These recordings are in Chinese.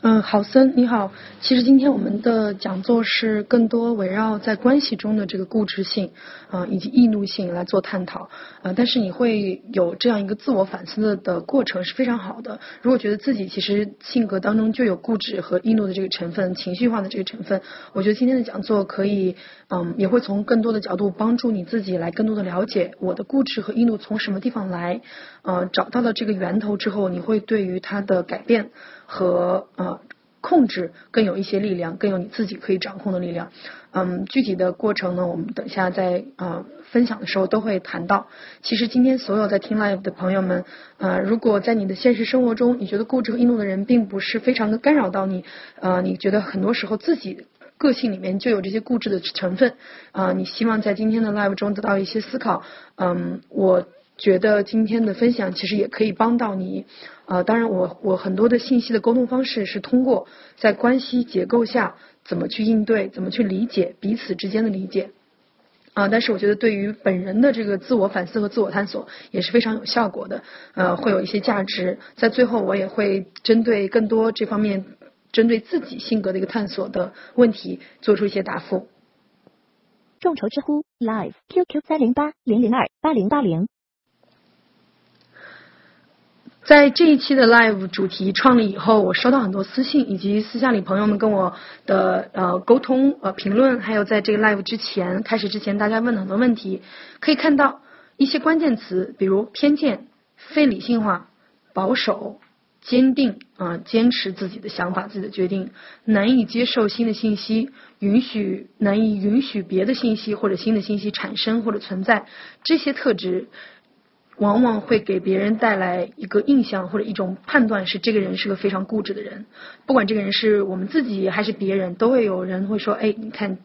嗯，郝森你好。其实今天我们的讲座是更多围绕在关系中的这个固执性，啊，以及易怒性来做探讨。呃，但是你会有这样一个自我反思的的过程是非常好的。如果觉得自己其实性格当中就有固执和易怒的这个成分，情绪化的这个成分，我觉得今天的讲座可以，嗯，也会从更多的角度帮助你自己来更多的了解我的固执和易怒从什么地方来。呃，找到了这个源头之后，你会对于它的改变和呃。控制更有一些力量，更有你自己可以掌控的力量。嗯，具体的过程呢，我们等下在呃分享的时候都会谈到。其实今天所有在听 live 的朋友们，呃，如果在你的现实生活中，你觉得固执和易怒的人并不是非常的干扰到你，呃，你觉得很多时候自己个性里面就有这些固执的成分，啊，你希望在今天的 live 中得到一些思考。嗯，我。觉得今天的分享其实也可以帮到你，呃，当然我我很多的信息的沟通方式是通过在关系结构下怎么去应对，怎么去理解彼此之间的理解，啊，但是我觉得对于本人的这个自我反思和自我探索也是非常有效果的，呃，会有一些价值。在最后我也会针对更多这方面针对自己性格的一个探索的问题做出一些答复。众筹知乎 Live QQ 三零八零零二八零八零。在这一期的 live 主题创立以后，我收到很多私信，以及私下里朋友们跟我的呃沟通呃评论，还有在这个 live 之前开始之前，大家问了很多问题，可以看到一些关键词，比如偏见、非理性化、保守、坚定啊，坚持自己的想法、自己的决定，难以接受新的信息，允许难以允许别的信息或者新的信息产生或者存在，这些特质。往往会给别人带来一个印象或者一种判断，是这个人是个非常固执的人。不管这个人是我们自己还是别人，都会有人会说：“哎，你看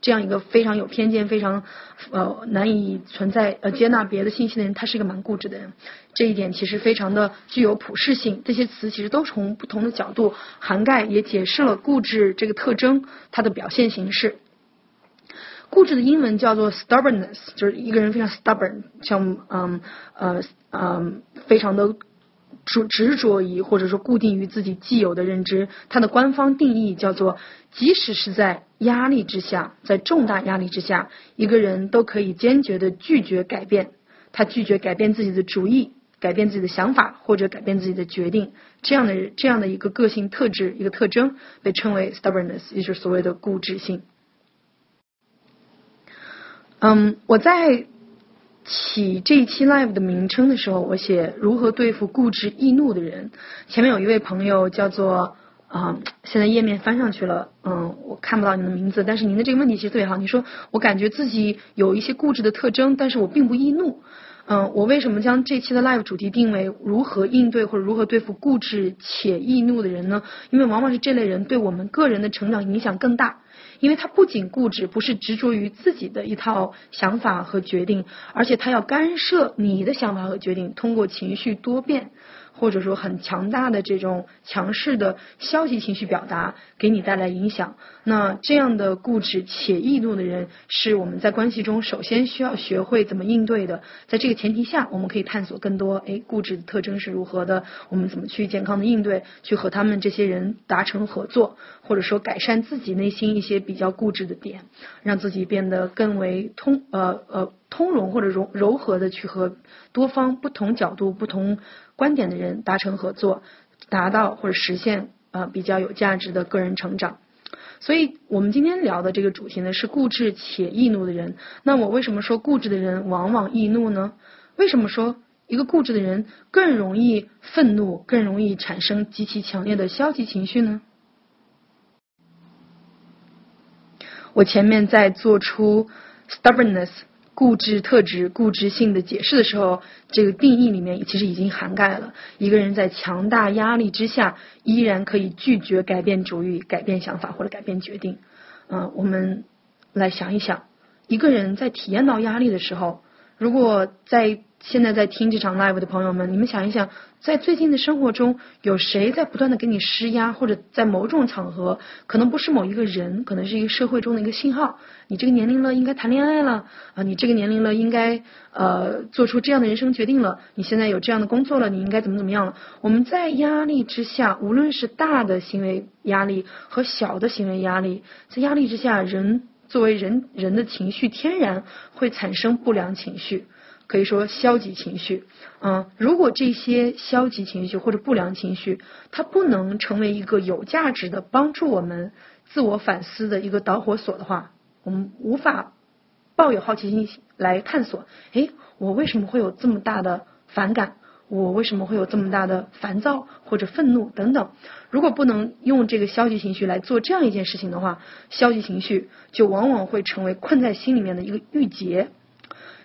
这样一个非常有偏见、非常呃难以存在呃接纳别的信息的人，他是一个蛮固执的人。”这一点其实非常的具有普适性。这些词其实都从不同的角度涵盖，也解释了固执这个特征它的表现形式。固执的英文叫做 stubbornness，就是一个人非常 stubborn，像嗯呃嗯非常的执执着于或者说固定于自己既有的认知。它的官方定义叫做，即使是在压力之下，在重大压力之下，一个人都可以坚决的拒绝改变。他拒绝改变自己的主意，改变自己的想法或者改变自己的决定。这样的这样的一个个性特质一个特征被称为 stubbornness，也就是所谓的固执性。嗯，我在起这一期 live 的名称的时候，我写如何对付固执易怒的人。前面有一位朋友叫做啊，现在页面翻上去了，嗯，我看不到您的名字，但是您的这个问题其实特别好。你说我感觉自己有一些固执的特征，但是我并不易怒。嗯，我为什么将这期的 live 主题定为如何应对或者如何对付固执且易怒的人呢？因为往往是这类人对我们个人的成长影响更大。因为他不仅固执，不是执着于自己的一套想法和决定，而且他要干涉你的想法和决定，通过情绪多变。或者说很强大的这种强势的消极情绪表达给你带来影响，那这样的固执且易怒的人是我们在关系中首先需要学会怎么应对的。在这个前提下，我们可以探索更多，哎，固执的特征是如何的？我们怎么去健康的应对，去和他们这些人达成合作，或者说改善自己内心一些比较固执的点，让自己变得更为通呃呃通融或者柔柔和的去和多方不同角度不同。观点的人达成合作，达到或者实现呃比较有价值的个人成长。所以我们今天聊的这个主题呢是固执且易怒的人。那我为什么说固执的人往往易怒呢？为什么说一个固执的人更容易愤怒，更容易产生极其强烈的消极情绪呢？我前面在做出 stubbornness。固执特质、固执性的解释的时候，这个定义里面其实已经涵盖了一个人在强大压力之下，依然可以拒绝改变主意、改变想法或者改变决定。嗯，我们来想一想，一个人在体验到压力的时候，如果在现在在听这场 live 的朋友们，你们想一想，在最近的生活中，有谁在不断的给你施压，或者在某种场合，可能不是某一个人，可能是一个社会中的一个信号，你这个年龄了应该谈恋爱了啊，你这个年龄了应该呃做出这样的人生决定了，你现在有这样的工作了，你应该怎么怎么样了？我们在压力之下，无论是大的行为压力和小的行为压力，在压力之下，人作为人人的情绪天然会产生不良情绪。可以说消极情绪，嗯，如果这些消极情绪或者不良情绪，它不能成为一个有价值的帮助我们自我反思的一个导火索的话，我们无法抱有好奇心来探索，诶，我为什么会有这么大的反感？我为什么会有这么大的烦躁或者愤怒等等？如果不能用这个消极情绪来做这样一件事情的话，消极情绪就往往会成为困在心里面的一个郁结。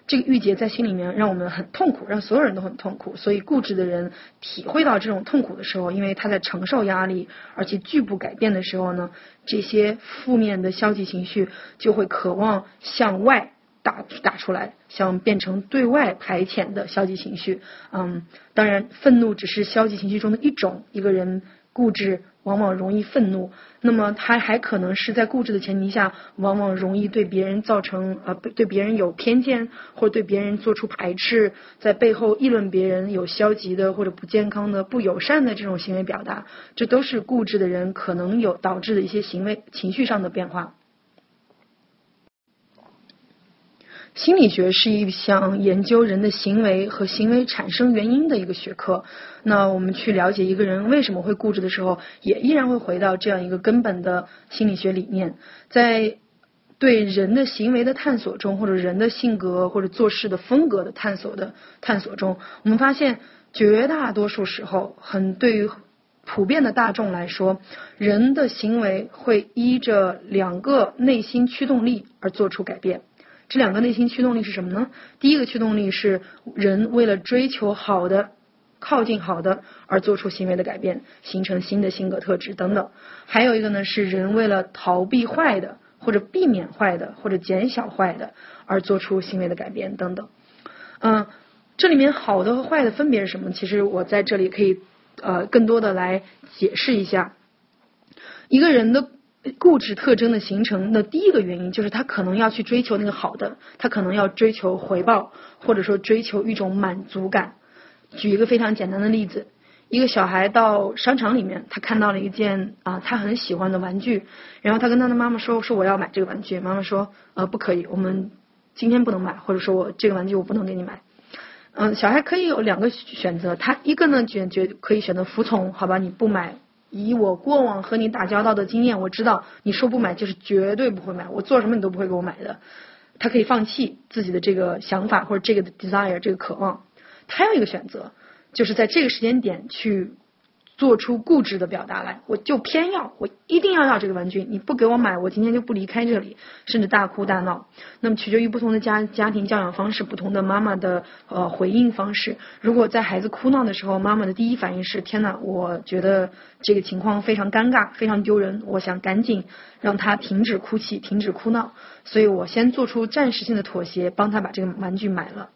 这个郁结在心里面，让我们很痛苦，让所有人都很痛苦。所以固执的人体会到这种痛苦的时候，因为他在承受压力，而且拒不改变的时候呢，这些负面的消极情绪就会渴望向外打打出来，想变成对外排遣的消极情绪。嗯，当然，愤怒只是消极情绪中的一种。一个人固执。往往容易愤怒，那么他还可能是在固执的前提下，往往容易对别人造成呃对别人有偏见，或者对别人做出排斥，在背后议论别人有消极的或者不健康的不友善的这种行为表达，这都是固执的人可能有导致的一些行为情绪上的变化。心理学是一项研究人的行为和行为产生原因的一个学科。那我们去了解一个人为什么会固执的时候，也依然会回到这样一个根本的心理学理念。在对人的行为的探索中，或者人的性格或者做事的风格的探索的探索中，我们发现绝大多数时候，很对于普遍的大众来说，人的行为会依着两个内心驱动力而做出改变。这两个内心驱动力是什么呢？第一个驱动力是人为了追求好的、靠近好的而做出行为的改变，形成新的性格特质等等。还有一个呢是人为了逃避坏的，或者避免坏的，或者减小坏的而做出行为的改变等等。嗯，这里面好的和坏的分别是什么？其实我在这里可以呃更多的来解释一下一个人的。固执特征的形成的第一个原因就是他可能要去追求那个好的，他可能要追求回报，或者说追求一种满足感。举一个非常简单的例子，一个小孩到商场里面，他看到了一件啊他很喜欢的玩具，然后他跟他的妈妈说说我要买这个玩具，妈妈说呃不可以，我们今天不能买，或者说我这个玩具我不能给你买。嗯，小孩可以有两个选择，他一个呢选决可以选择服从，好吧，你不买。以我过往和你打交道的经验，我知道你说不买就是绝对不会买，我做什么你都不会给我买的。他可以放弃自己的这个想法或者这个 desire 这个渴望，他有一个选择，就是在这个时间点去。做出固执的表达来，我就偏要，我一定要要这个玩具，你不给我买，我今天就不离开这里，甚至大哭大闹。那么取决于不同的家家庭教养方式，不同的妈妈的呃回应方式。如果在孩子哭闹的时候，妈妈的第一反应是天呐，我觉得这个情况非常尴尬，非常丢人，我想赶紧让他停止哭泣，停止哭闹，所以我先做出暂时性的妥协，帮他把这个玩具买了。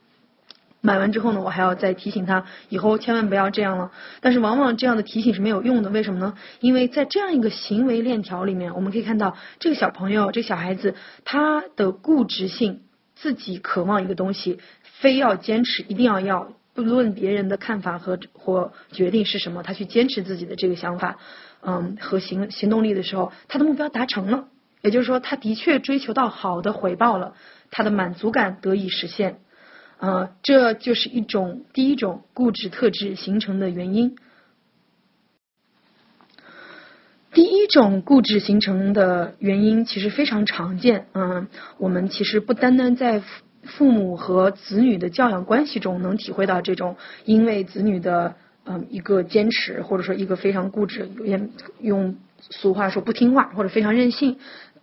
买完之后呢，我还要再提醒他，以后千万不要这样了。但是往往这样的提醒是没有用的，为什么呢？因为在这样一个行为链条里面，我们可以看到这个小朋友，这小孩子他的固执性，自己渴望一个东西，非要坚持，一定要要，不论别人的看法和或决定是什么，他去坚持自己的这个想法，嗯，和行行动力的时候，他的目标达成了，也就是说，他的确追求到好的回报了，他的满足感得以实现。呃，这就是一种第一种固执特质形成的原因。第一种固执形成的原因其实非常常见，嗯，我们其实不单单在父母和子女的教养关系中能体会到这种因为子女的嗯一个坚持，或者说一个非常固执，用用俗话说不听话或者非常任性。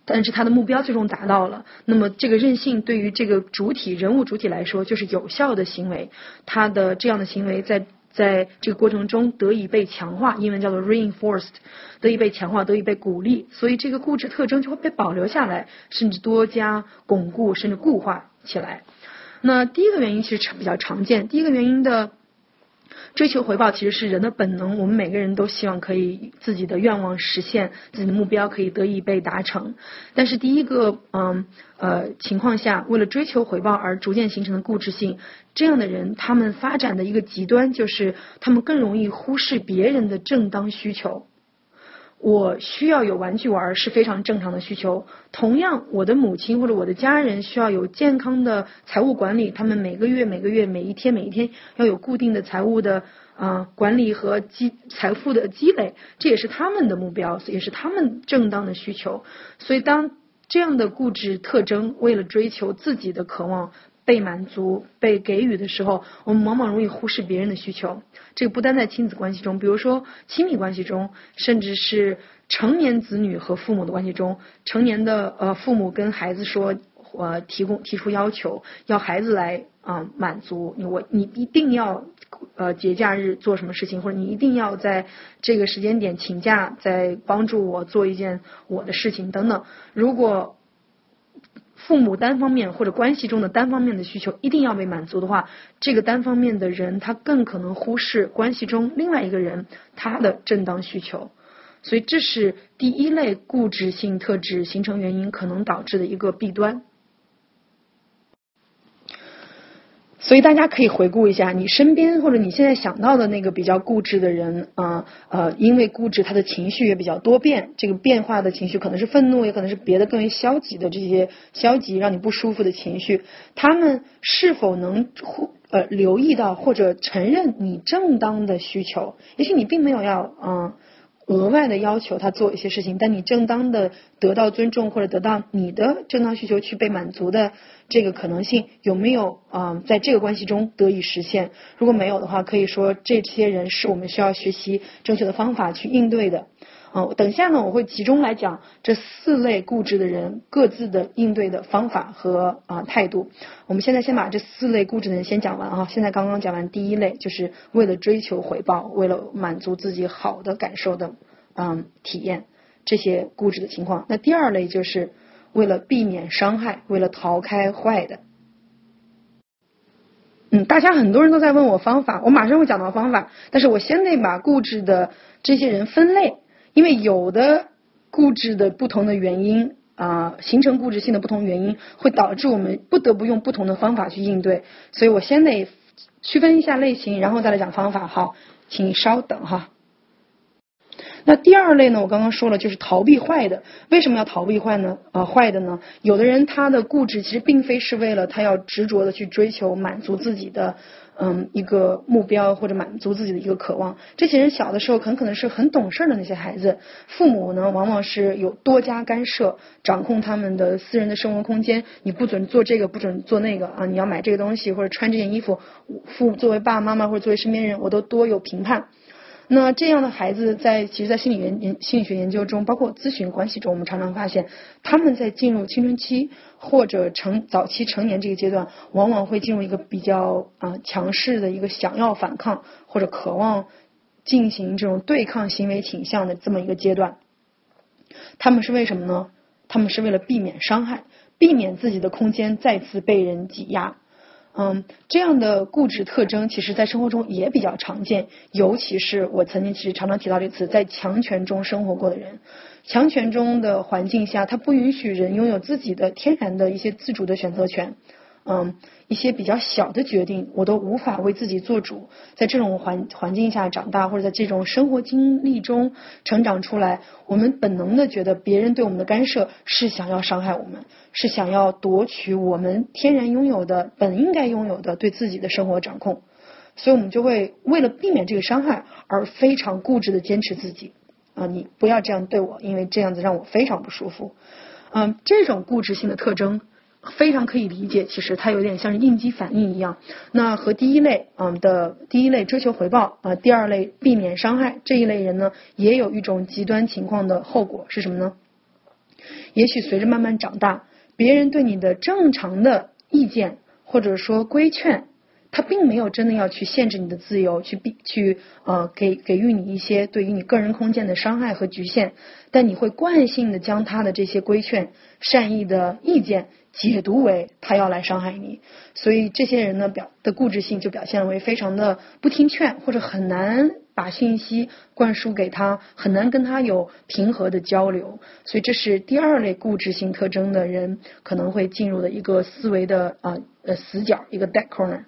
但是他的目标最终达到了，那么这个任性对于这个主体人物主体来说就是有效的行为，他的这样的行为在在这个过程中得以被强化，英文叫做 reinforced，得以被强化，得以被鼓励，所以这个固执特征就会被保留下来，甚至多加巩固，甚至固化起来。那第一个原因其实比较常见，第一个原因的。追求回报其实是人的本能，我们每个人都希望可以自己的愿望实现，自己的目标可以得以被达成。但是第一个，嗯呃情况下，为了追求回报而逐渐形成的固执性，这样的人他们发展的一个极端就是他们更容易忽视别人的正当需求。我需要有玩具玩是非常正常的需求。同样，我的母亲或者我的家人需要有健康的财务管理，他们每个月、每个月、每一天、每一天要有固定的财务的啊管理和积财富的积累，这也是他们的目标，也是他们正当的需求。所以，当这样的固执特征为了追求自己的渴望。被满足、被给予的时候，我们往往容易忽视别人的需求。这个不单在亲子关系中，比如说亲密关系中，甚至是成年子女和父母的关系中，成年的呃父母跟孩子说，呃提供提出要求，要孩子来啊满足你，我你一定要呃节假日做什么事情，或者你一定要在这个时间点请假，在帮助我做一件我的事情等等。如果父母单方面或者关系中的单方面的需求一定要被满足的话，这个单方面的人他更可能忽视关系中另外一个人他的正当需求，所以这是第一类固执性特质形成原因可能导致的一个弊端。所以大家可以回顾一下，你身边或者你现在想到的那个比较固执的人啊，呃，因为固执，他的情绪也比较多变。这个变化的情绪可能是愤怒，也可能是别的更为消极的这些消极让你不舒服的情绪。他们是否能忽呃留意到或者承认你正当的需求？也许你并没有要嗯。额外的要求他做一些事情，但你正当的得到尊重或者得到你的正当需求去被满足的这个可能性有没有啊？在这个关系中得以实现？如果没有的话，可以说这些人是我们需要学习正确的方法去应对的。哦，等下呢，我会集中来讲这四类固执的人各自的应对的方法和啊态度。我们现在先把这四类固执的人先讲完啊。现在刚刚讲完第一类，就是为了追求回报，为了满足自己好的感受的嗯体验这些固执的情况。那第二类就是为了避免伤害，为了逃开坏的。嗯，大家很多人都在问我方法，我马上会讲到方法，但是我先得把固执的这些人分类。因为有的固执的不同的原因啊，形成固执性的不同原因，会导致我们不得不用不同的方法去应对。所以我先得区分一下类型，然后再来讲方法。好，请稍等哈。那第二类呢，我刚刚说了，就是逃避坏的。为什么要逃避坏呢？呃，坏的呢？有的人他的固执其实并非是为了他要执着的去追求满足自己的。嗯，一个目标或者满足自己的一个渴望。这些人小的时候很可能是很懂事的那些孩子，父母呢往往是有多加干涉，掌控他们的私人的生活空间。你不准做这个，不准做那个啊！你要买这个东西或者穿这件衣服，父作为爸爸妈妈或者作为身边人，我都多有评判。那这样的孩子，在其实，在心理研研心理学研究中，包括咨询关系中，我们常常发现，他们在进入青春期或者成早期成年这个阶段，往往会进入一个比较啊强势的一个想要反抗或者渴望进行这种对抗行为倾向的这么一个阶段。他们是为什么呢？他们是为了避免伤害，避免自己的空间再次被人挤压。嗯，这样的固执特征，其实在生活中也比较常见，尤其是我曾经其实常常提到这个词，在强权中生活过的人，强权中的环境下，他不允许人拥有自己的天然的一些自主的选择权。嗯，一些比较小的决定，我都无法为自己做主。在这种环环境下长大，或者在这种生活经历中成长出来，我们本能的觉得别人对我们的干涉是想要伤害我们，是想要夺取我们天然拥有的、本应该拥有的对自己的生活掌控。所以，我们就会为了避免这个伤害而非常固执的坚持自己。啊，你不要这样对我，因为这样子让我非常不舒服。嗯，这种固执性的特征。非常可以理解，其实它有点像是应激反应一样。那和第一类嗯的第一类追求回报啊，第二类避免伤害这一类人呢，也有一种极端情况的后果是什么呢？也许随着慢慢长大，别人对你的正常的意见或者说规劝，他并没有真的要去限制你的自由，去避去呃给给予你一些对于你个人空间的伤害和局限，但你会惯性的将他的这些规劝、善意的意见解读为他要来伤害你，所以这些人呢表的固执性就表现为非常的不听劝，或者很难。把信息灌输给他，很难跟他有平和的交流，所以这是第二类固执性特征的人可能会进入的一个思维的啊呃死角，一个 dead corner。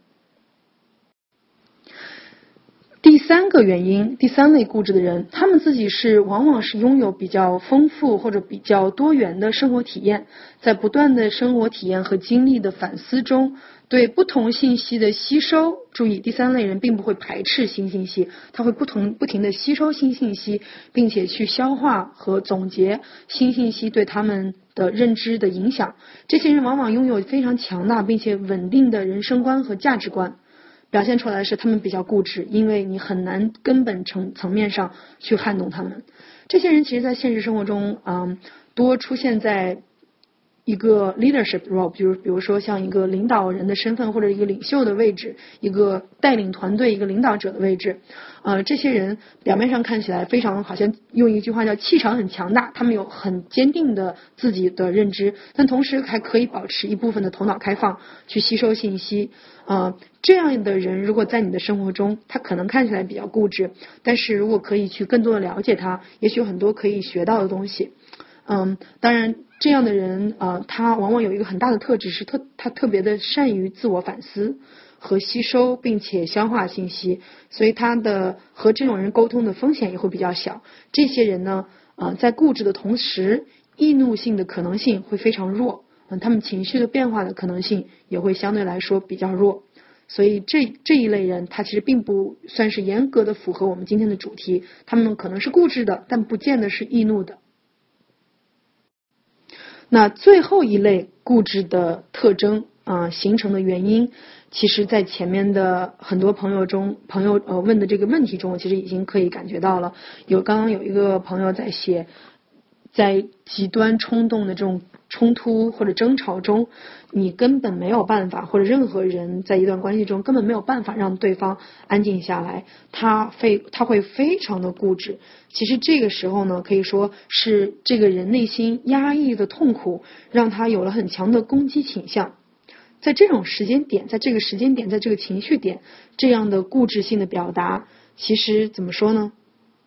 第三个原因，第三类固执的人，他们自己是往往是拥有比较丰富或者比较多元的生活体验，在不断的生活体验和经历的反思中，对不同信息的吸收。注意，第三类人并不会排斥新信息，他会不同不停的吸收新信息，并且去消化和总结新信息对他们的认知的影响。这些人往往拥有非常强大并且稳定的人生观和价值观。表现出来是他们比较固执，因为你很难根本层层面上去撼动他们。这些人其实，在现实生活中，嗯，多出现在。一个 leadership role，比如比如说像一个领导人的身份或者一个领袖的位置，一个带领团队一个领导者的位置，呃，这些人表面上看起来非常好像用一句话叫气场很强大，他们有很坚定的自己的认知，但同时还可以保持一部分的头脑开放去吸收信息，呃，这样的人如果在你的生活中，他可能看起来比较固执，但是如果可以去更多的了解他，也许有很多可以学到的东西，嗯，当然。这样的人啊，他往往有一个很大的特质，是特他特别的善于自我反思和吸收，并且消化信息，所以他的和这种人沟通的风险也会比较小。这些人呢，啊，在固执的同时，易怒性的可能性会非常弱，嗯，他们情绪的变化的可能性也会相对来说比较弱。所以这这一类人，他其实并不算是严格的符合我们今天的主题，他们可能是固执的，但不见得是易怒的。那最后一类固执的特征啊，形成的原因，其实，在前面的很多朋友中，朋友呃问的这个问题中，其实已经可以感觉到了。有刚刚有一个朋友在写，在极端冲动的这种。冲突或者争吵中，你根本没有办法，或者任何人在一段关系中根本没有办法让对方安静下来，他非他会非常的固执。其实这个时候呢，可以说是这个人内心压抑的痛苦，让他有了很强的攻击倾向。在这种时间点，在这个时间点，在这个情绪点，这样的固执性的表达，其实怎么说呢？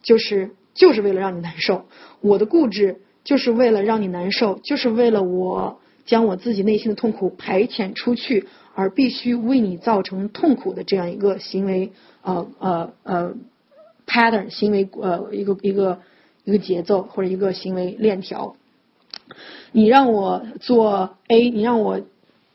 就是就是为了让你难受。我的固执。就是为了让你难受，就是为了我将我自己内心的痛苦排遣出去，而必须为你造成痛苦的这样一个行为，呃呃呃，pattern 行为呃一个一个一个节奏或者一个行为链条。你让我做 A，你让我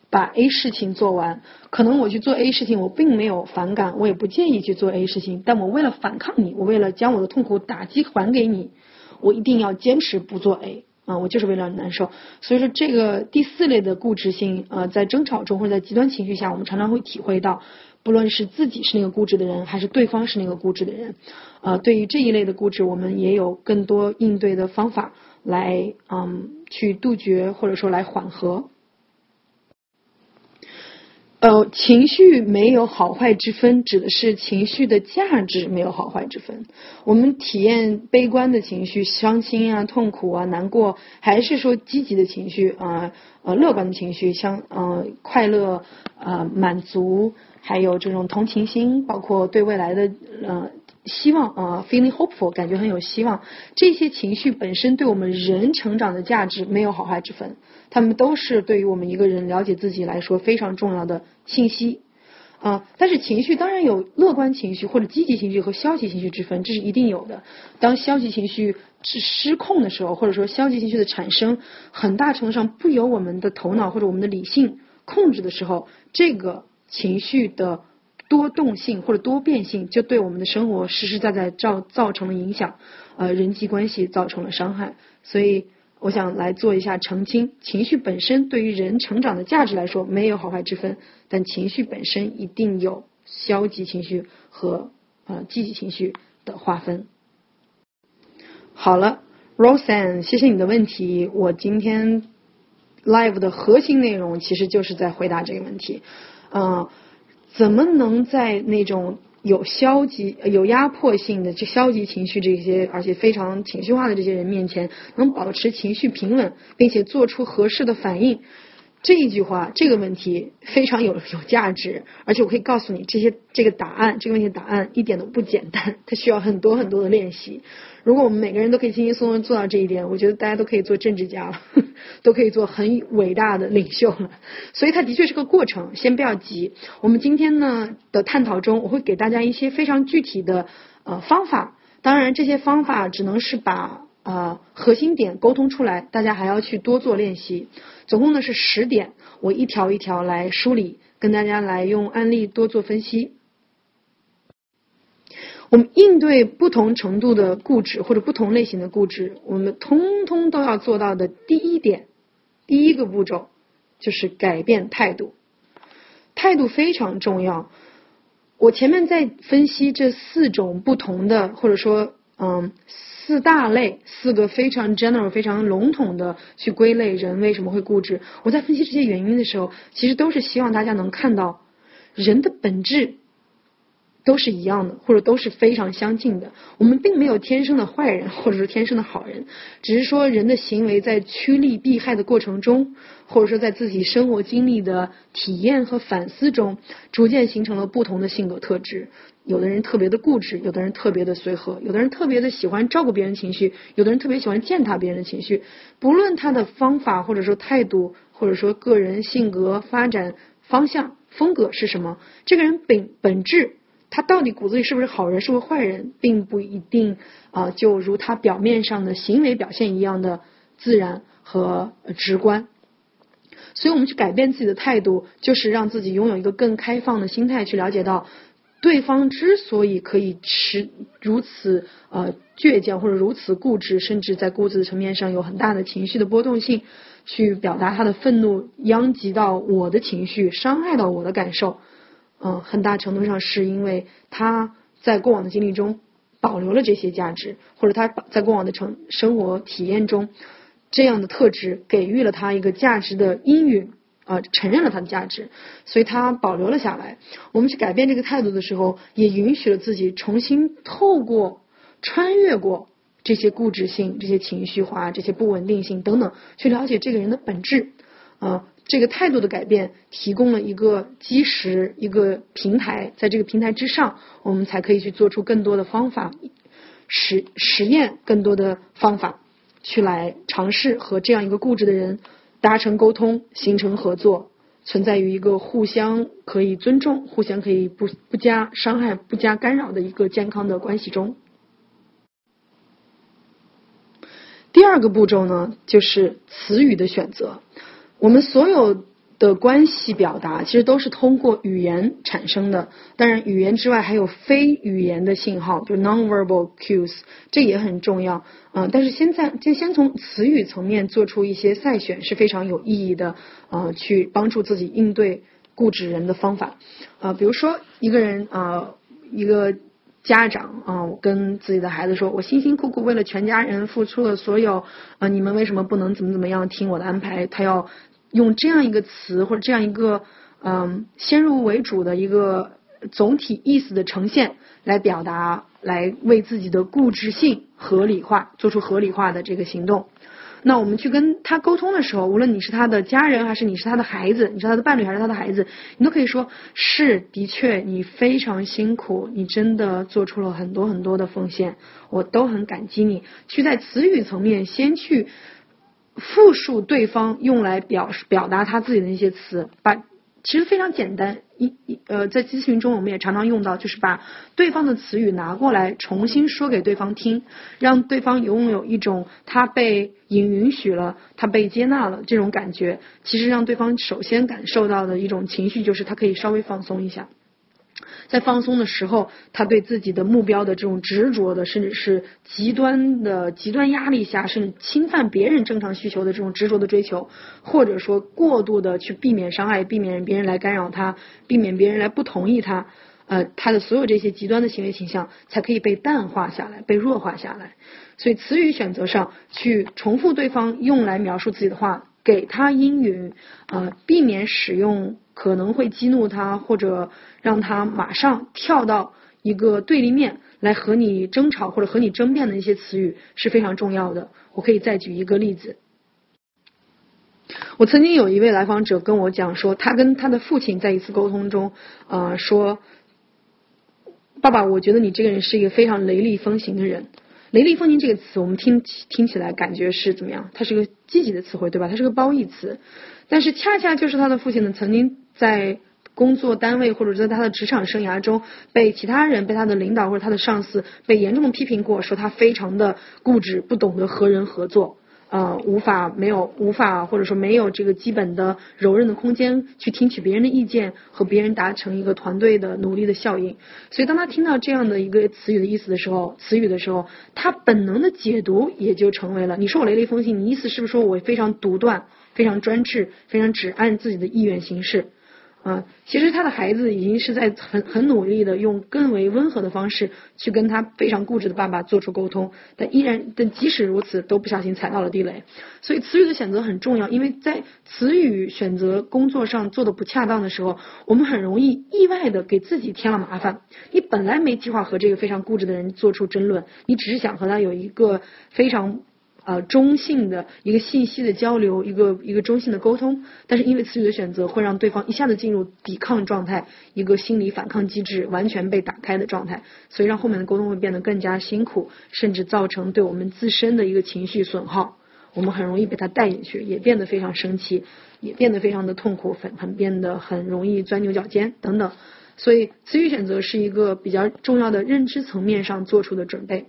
把 A 事情做完，可能我去做 A 事情，我并没有反感，我也不介意去做 A 事情，但我为了反抗你，我为了将我的痛苦打击还给你。我一定要坚持不做 A 啊，我就是为了你难受。所以说，这个第四类的固执性啊，在争吵中或者在极端情绪下，我们常常会体会到，不论是自己是那个固执的人，还是对方是那个固执的人，啊，对于这一类的固执，我们也有更多应对的方法来嗯去杜绝或者说来缓和。呃，情绪没有好坏之分，指的是情绪的价值没有好坏之分。我们体验悲观的情绪，伤心啊、痛苦啊、难过，还是说积极的情绪啊、呃乐观的情绪，像呃快乐啊、满足，还有这种同情心，包括对未来的呃希望啊，feeling hopeful，感觉很有希望。这些情绪本身对我们人成长的价值没有好坏之分。他们都是对于我们一个人了解自己来说非常重要的信息啊，但是情绪当然有乐观情绪或者积极情绪和消极情绪之分，这是一定有的。当消极情绪是失控的时候，或者说消极情绪的产生很大程度上不由我们的头脑或者我们的理性控制的时候，这个情绪的多动性或者多变性就对我们的生活实实在在造造成了影响，呃，人际关系造成了伤害，所以。我想来做一下澄清，情绪本身对于人成长的价值来说没有好坏之分，但情绪本身一定有消极情绪和呃积极情绪的划分。好了，Roseanne，谢谢你的问题。我今天 live 的核心内容其实就是在回答这个问题。嗯，怎么能在那种有消极、有压迫性的这消极情绪这些，而且非常情绪化的这些人面前，能保持情绪平稳，并且做出合适的反应？这一句话，这个问题非常有有价值，而且我可以告诉你，这些这个答案，这个问题的答案一点都不简单，它需要很多很多的练习。如果我们每个人都可以轻轻松松做到这一点，我觉得大家都可以做政治家了，都可以做很伟大的领袖了。所以它的确是个过程，先不要急。我们今天呢的探讨中，我会给大家一些非常具体的呃方法，当然这些方法只能是把。呃，核心点沟通出来，大家还要去多做练习。总共呢是十点，我一条一条来梳理，跟大家来用案例多做分析。我们应对不同程度的固执或者不同类型的固执，我们通通都要做到的第一点，第一个步骤就是改变态度。态度非常重要。我前面在分析这四种不同的，或者说，嗯。四大类，四个非常 general、非常笼统的去归类人为什么会固执。我在分析这些原因的时候，其实都是希望大家能看到人的本质。都是一样的，或者都是非常相近的。我们并没有天生的坏人，或者是天生的好人，只是说人的行为在趋利避害的过程中，或者说在自己生活经历的体验和反思中，逐渐形成了不同的性格特质。有的人特别的固执，有的人特别的随和，有的人特别的喜欢照顾别人情绪，有的人特别喜欢践踏别人的情绪。不论他的方法，或者说态度，或者说个人性格发展方向、风格是什么，这个人本本质。他到底骨子里是不是好人，是不是坏人，并不一定啊，就如他表面上的行为表现一样的自然和直观。所以，我们去改变自己的态度，就是让自己拥有一个更开放的心态，去了解到对方之所以可以持如此呃倔强，或者如此固执，甚至在固执的层面上有很大的情绪的波动性，去表达他的愤怒，殃及到我的情绪，伤害到我的感受。嗯，很大程度上是因为他在过往的经历中保留了这些价值，或者他在过往的成生活体验中这样的特质给予了他一个价值的应允，啊，承认了他的价值，所以他保留了下来。我们去改变这个态度的时候，也允许了自己重新透过穿越过这些固执性、这些情绪化、这些不稳定性等等，去了解这个人的本质，啊。这个态度的改变提供了一个基石，一个平台，在这个平台之上，我们才可以去做出更多的方法实实验，更多的方法去来尝试和这样一个固执的人达成沟通，形成合作，存在于一个互相可以尊重、互相可以不不加伤害、不加干扰的一个健康的关系中。第二个步骤呢，就是词语的选择。我们所有的关系表达，其实都是通过语言产生的。当然，语言之外还有非语言的信号，就 nonverbal cues，这也很重要。嗯，但是现在就先从词语层面做出一些筛选是非常有意义的。呃，去帮助自己应对固执人的方法。呃，比如说一个人啊，一个家长啊，跟自己的孩子说：“我辛辛苦苦为了全家人付出了所有，啊，你们为什么不能怎么怎么样听我的安排？”他要。用这样一个词或者这样一个嗯先入为主的一个总体意思的呈现来表达，来为自己的固执性合理化，做出合理化的这个行动。那我们去跟他沟通的时候，无论你是他的家人还是你是他的孩子，你是他的伴侣还是他的孩子，你都可以说是的确你非常辛苦，你真的做出了很多很多的奉献，我都很感激你。去在词语层面先去。复述对方用来表示表达他自己的那些词，把其实非常简单，一一呃在咨询中我们也常常用到，就是把对方的词语拿过来重新说给对方听，让对方拥有一种他被允允许了，他被接纳了这种感觉。其实让对方首先感受到的一种情绪，就是他可以稍微放松一下。在放松的时候，他对自己的目标的这种执着的，甚至是极端的极端压力下，甚至侵犯别人正常需求的这种执着的追求，或者说过度的去避免伤害，避免别人来干扰他，避免别人来不同意他，呃，他的所有这些极端的行为倾向才可以被淡化下来，被弱化下来。所以词语选择上去重复对方用来描述自己的话。给他应允，呃，避免使用可能会激怒他或者让他马上跳到一个对立面来和你争吵或者和你争辩的一些词语是非常重要的。我可以再举一个例子。我曾经有一位来访者跟我讲说，他跟他的父亲在一次沟通中，呃，说，爸爸，我觉得你这个人是一个非常雷厉风行的人。雷厉风行这个词，我们听听起来感觉是怎么样？它是个积极的词汇，对吧？它是个褒义词。但是恰恰就是他的父亲呢，曾经在工作单位或者在他的职场生涯中，被其他人、被他的领导或者他的上司被严重的批评过，说他非常的固执，不懂得和人合作。呃，无法没有无法或者说没有这个基本的柔韧的空间去听取别人的意见和别人达成一个团队的努力的效应。所以当他听到这样的一个词语的意思的时候，词语的时候，他本能的解读也就成为了：你说我雷厉风行，你意思是不是说我非常独断、非常专制、非常只按自己的意愿行事？啊，其实他的孩子已经是在很很努力的用更为温和的方式去跟他非常固执的爸爸做出沟通，但依然但即使如此都不小心踩到了地雷。所以词语的选择很重要，因为在词语选择工作上做的不恰当的时候，我们很容易意外的给自己添了麻烦。你本来没计划和这个非常固执的人做出争论，你只是想和他有一个非常。呃，中性的一个信息的交流，一个一个中性的沟通，但是因为词语的选择，会让对方一下子进入抵抗状态，一个心理反抗机制完全被打开的状态，所以让后面的沟通会变得更加辛苦，甚至造成对我们自身的一个情绪损耗，我们很容易被他带进去，也变得非常生气，也变得非常的痛苦，很很变得很容易钻牛角尖等等，所以词语选择是一个比较重要的认知层面上做出的准备。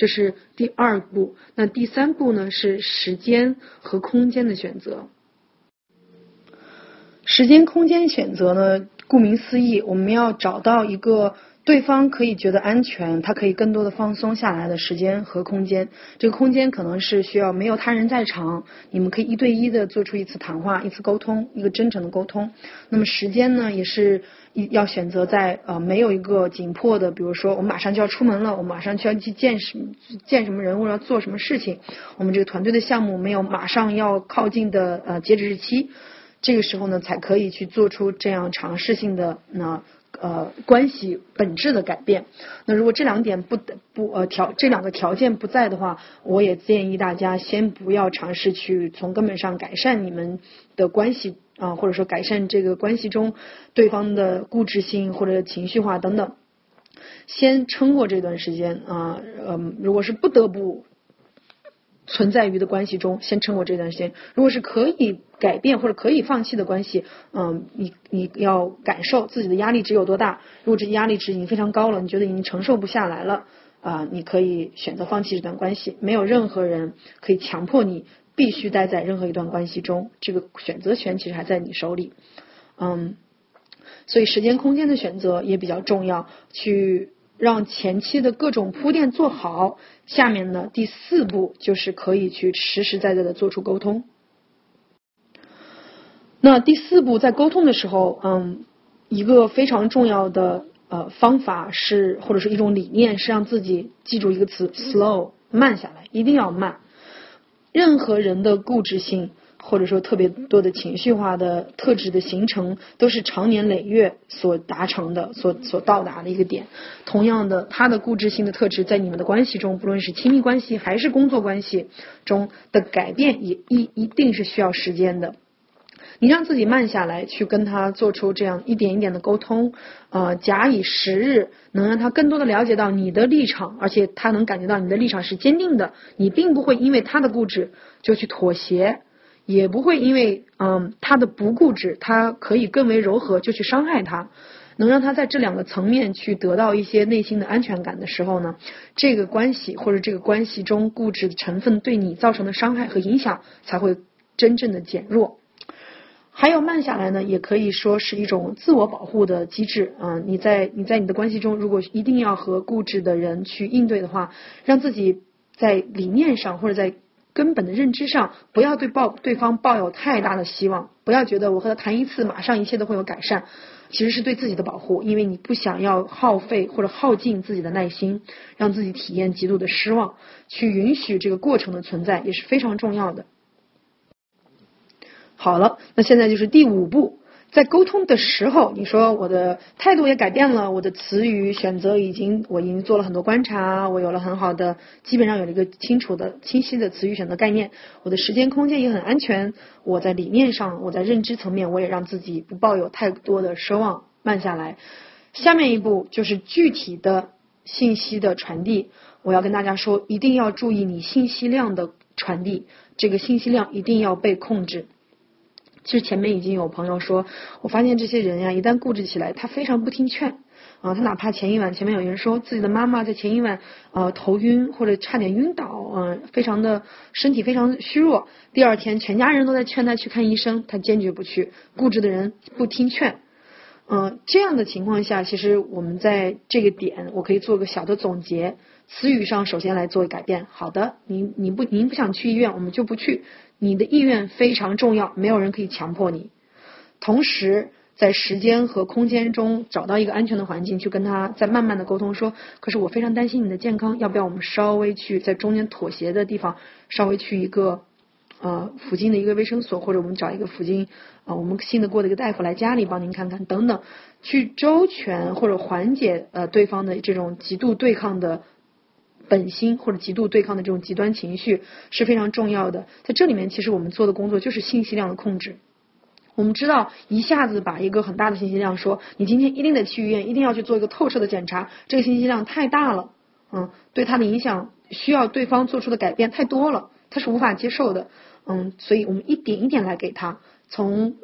这是第二步，那第三步呢？是时间和空间的选择。时间、空间选择呢？顾名思义，我们要找到一个。对方可以觉得安全，他可以更多的放松下来的时间和空间。这个空间可能是需要没有他人在场，你们可以一对一的做出一次谈话、一次沟通、一个真诚的沟通。那么时间呢，也是要选择在呃没有一个紧迫的，比如说我马上就要出门了，我马上就要去见什么见什么人物，要做什么事情。我们这个团队的项目没有马上要靠近的呃截止日期，这个时候呢才可以去做出这样尝试性的那。呃关系本质的改变。那如果这两点不不呃条这两个条件不在的话，我也建议大家先不要尝试去从根本上改善你们的关系啊，或者说改善这个关系中对方的固执性或者情绪化等等。先撑过这段时间啊，嗯，如果是不得不。存在于的关系中，先撑过这段时间。如果是可以改变或者可以放弃的关系，嗯，你你要感受自己的压力值有多大。如果这压力值已经非常高了，你觉得已经承受不下来了，啊，你可以选择放弃这段关系。没有任何人可以强迫你必须待在任何一段关系中，这个选择权其实还在你手里。嗯，所以时间空间的选择也比较重要，去。让前期的各种铺垫做好，下面呢第四步就是可以去实实在在的做出沟通。那第四步在沟通的时候，嗯，一个非常重要的呃方法是或者是一种理念是让自己记住一个词：slow，慢下来，一定要慢。任何人的固执性。或者说特别多的情绪化的特质的形成，都是长年累月所达成的、所所到达的一个点。同样的，他的固执性的特质在你们的关系中，不论是亲密关系还是工作关系中的改变，也一一定是需要时间的。你让自己慢下来，去跟他做出这样一点一点的沟通，呃，假以时日，能让他更多的了解到你的立场，而且他能感觉到你的立场是坚定的，你并不会因为他的固执就去妥协。也不会因为嗯他的不固执，他可以更为柔和就去伤害他，能让他在这两个层面去得到一些内心的安全感的时候呢，这个关系或者这个关系中固执的成分对你造成的伤害和影响才会真正的减弱。还有慢下来呢，也可以说是一种自我保护的机制啊。你在你在你的关系中，如果一定要和固执的人去应对的话，让自己在理念上或者在。根本的认知上，不要对抱对方抱有太大的希望，不要觉得我和他谈一次，马上一切都会有改善，其实是对自己的保护，因为你不想要耗费或者耗尽自己的耐心，让自己体验极度的失望，去允许这个过程的存在也是非常重要的。好了，那现在就是第五步。在沟通的时候，你说我的态度也改变了，我的词语选择已经，我已经做了很多观察，我有了很好的，基本上有了一个清楚的、清晰的词语选择概念。我的时间空间也很安全，我在理念上，我在认知层面，我也让自己不抱有太多的奢望，慢下来。下面一步就是具体的信息的传递，我要跟大家说，一定要注意你信息量的传递，这个信息量一定要被控制。其实前面已经有朋友说，我发现这些人呀，一旦固执起来，他非常不听劝啊。他哪怕前一晚前面有人说自己的妈妈在前一晚呃头晕或者差点晕倒，嗯，非常的身体非常虚弱。第二天全家人都在劝他去看医生，他坚决不去。固执的人不听劝，嗯，这样的情况下，其实我们在这个点，我可以做个小的总结。词语上首先来做改变。好的，您您不您不想去医院，我们就不去。你的意愿非常重要，没有人可以强迫你。同时，在时间和空间中找到一个安全的环境，去跟他再慢慢的沟通，说，可是我非常担心你的健康，要不要我们稍微去在中间妥协的地方，稍微去一个呃附近的一个卫生所，或者我们找一个附近啊我们信得过的一个大夫来家里帮您看看等等，去周全或者缓解呃对方的这种极度对抗的。本心或者极度对抗的这种极端情绪是非常重要的，在这里面其实我们做的工作就是信息量的控制。我们知道一下子把一个很大的信息量说你今天一定得去医院，一定要去做一个透彻的检查，这个信息量太大了，嗯，对他的影响需要对方做出的改变太多了，他是无法接受的，嗯，所以我们一点一点来给他从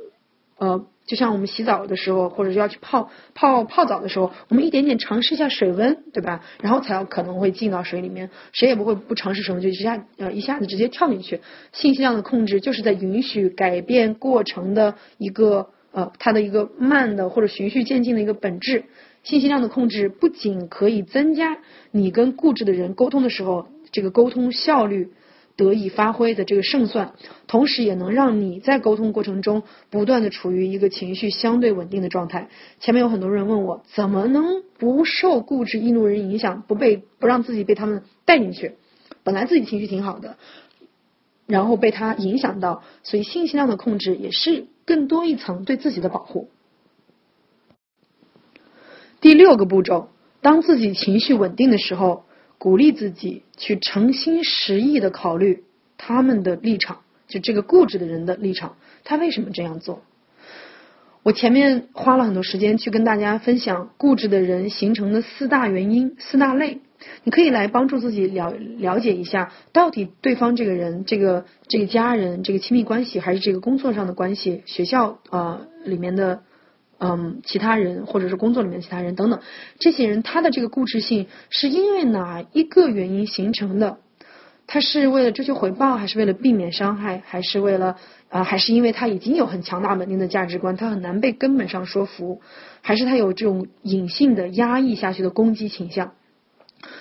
呃。就像我们洗澡的时候，或者要去泡泡泡澡的时候，我们一点点尝试一下水温，对吧？然后才有可能会进到水里面。谁也不会不尝试什么就一下呃一下子直接跳进去。信息量的控制就是在允许改变过程的一个呃它的一个慢的或者循序渐进的一个本质。信息量的控制不仅可以增加你跟固执的人沟通的时候这个沟通效率。得以发挥的这个胜算，同时也能让你在沟通过程中不断的处于一个情绪相对稳定的状态。前面有很多人问我，怎么能不受固执易怒人影响，不被不让自己被他们带进去？本来自己情绪挺好的，然后被他影响到，所以信息量的控制也是更多一层对自己的保护。第六个步骤，当自己情绪稳定的时候。鼓励自己去诚心实意的考虑他们的立场，就这个固执的人的立场，他为什么这样做？我前面花了很多时间去跟大家分享固执的人形成的四大原因、四大类，你可以来帮助自己了了解一下，到底对方这个人、这个这个家人、这个亲密关系，还是这个工作上的关系、学校啊里面的。嗯，其他人或者是工作里面其他人等等，这些人他的这个固执性是因为哪一个原因形成的？他是为了追求回报，还是为了避免伤害，还是为了啊？还是因为他已经有很强大稳定的价值观，他很难被根本上说服？还是他有这种隐性的压抑下去的攻击倾向？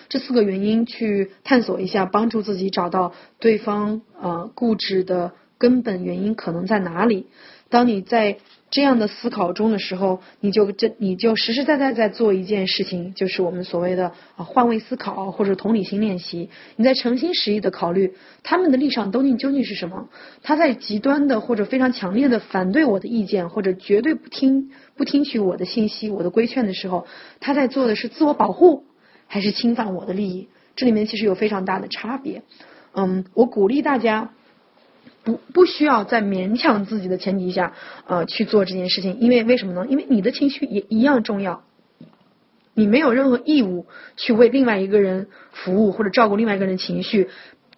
这四个原因去探索一下，帮助自己找到对方呃固执的根本原因可能在哪里？当你在这样的思考中的时候，你就这你就实实在在在做一件事情，就是我们所谓的啊换位思考或者同理心练习。你在诚心实意的考虑他们的立场究竟究竟是什么？他在极端的或者非常强烈的反对我的意见，或者绝对不听不听取我的信息、我的规劝的时候，他在做的是自我保护，还是侵犯我的利益？这里面其实有非常大的差别。嗯，我鼓励大家。不不需要在勉强自己的前提下，呃去做这件事情，因为为什么呢？因为你的情绪也一样重要，你没有任何义务去为另外一个人服务或者照顾另外一个人情绪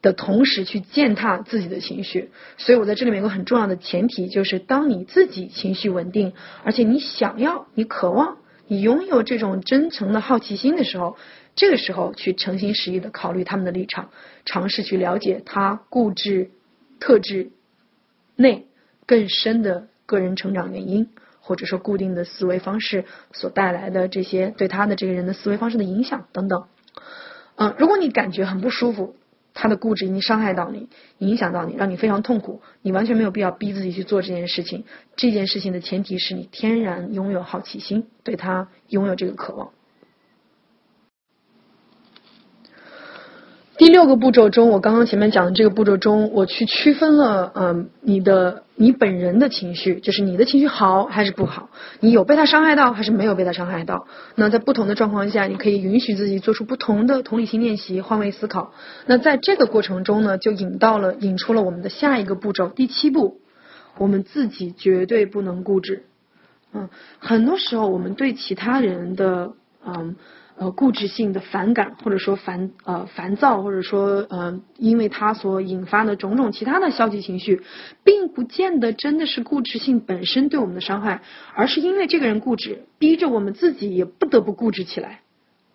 的同时去践踏自己的情绪。所以我在这里面有个很重要的前提，就是当你自己情绪稳定，而且你想要、你渴望、你拥有这种真诚的好奇心的时候，这个时候去诚心实意的考虑他们的立场，尝试去了解他固执。特质内更深的个人成长原因，或者说固定的思维方式所带来的这些对他的这个人的思维方式的影响等等。嗯，如果你感觉很不舒服，他的固执已经伤害到你，影响到你，让你非常痛苦，你完全没有必要逼自己去做这件事情。这件事情的前提是你天然拥有好奇心，对他拥有这个渴望。第六个步骤中，我刚刚前面讲的这个步骤中，我去区分了，嗯，你的你本人的情绪，就是你的情绪好还是不好，你有被他伤害到还是没有被他伤害到。那在不同的状况下，你可以允许自己做出不同的同理心练习，换位思考。那在这个过程中呢，就引到了引出了我们的下一个步骤，第七步，我们自己绝对不能固执。嗯，很多时候我们对其他人的，嗯。呃，固执性的反感，或者说烦呃烦躁，或者说呃，因为他所引发的种种其他的消极情绪，并不见得真的是固执性本身对我们的伤害，而是因为这个人固执，逼着我们自己也不得不固执起来。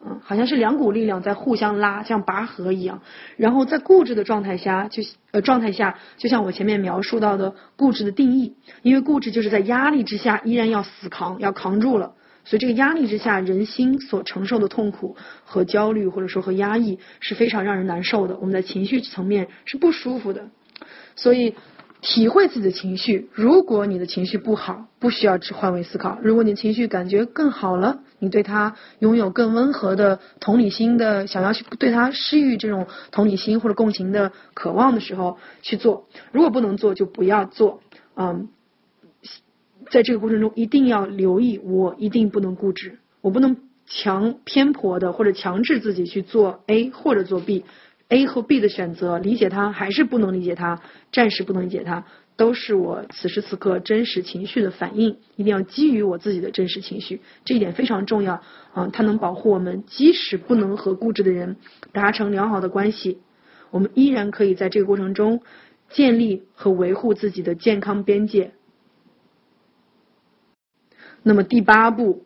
嗯，好像是两股力量在互相拉，像拔河一样。然后在固执的状态下，就呃状态下，就像我前面描述到的固执的定义，因为固执就是在压力之下依然要死扛，要扛住了。所以，这个压力之下，人心所承受的痛苦和焦虑，或者说和压抑，是非常让人难受的。我们在情绪层面是不舒服的。所以，体会自己的情绪。如果你的情绪不好，不需要去换位思考。如果你的情绪感觉更好了，你对他拥有更温和的同理心的，想要去对他施予这种同理心或者共情的渴望的时候去做。如果不能做，就不要做。嗯。在这个过程中，一定要留意，我一定不能固执，我不能强偏颇的或者强制自己去做 A 或者做 B，A 和 B 的选择，理解它还是不能理解它，暂时不能理解它，都是我此时此刻真实情绪的反应，一定要基于我自己的真实情绪，这一点非常重要。啊，它能保护我们，即使不能和固执的人达成良好的关系，我们依然可以在这个过程中建立和维护自己的健康边界。那么第八步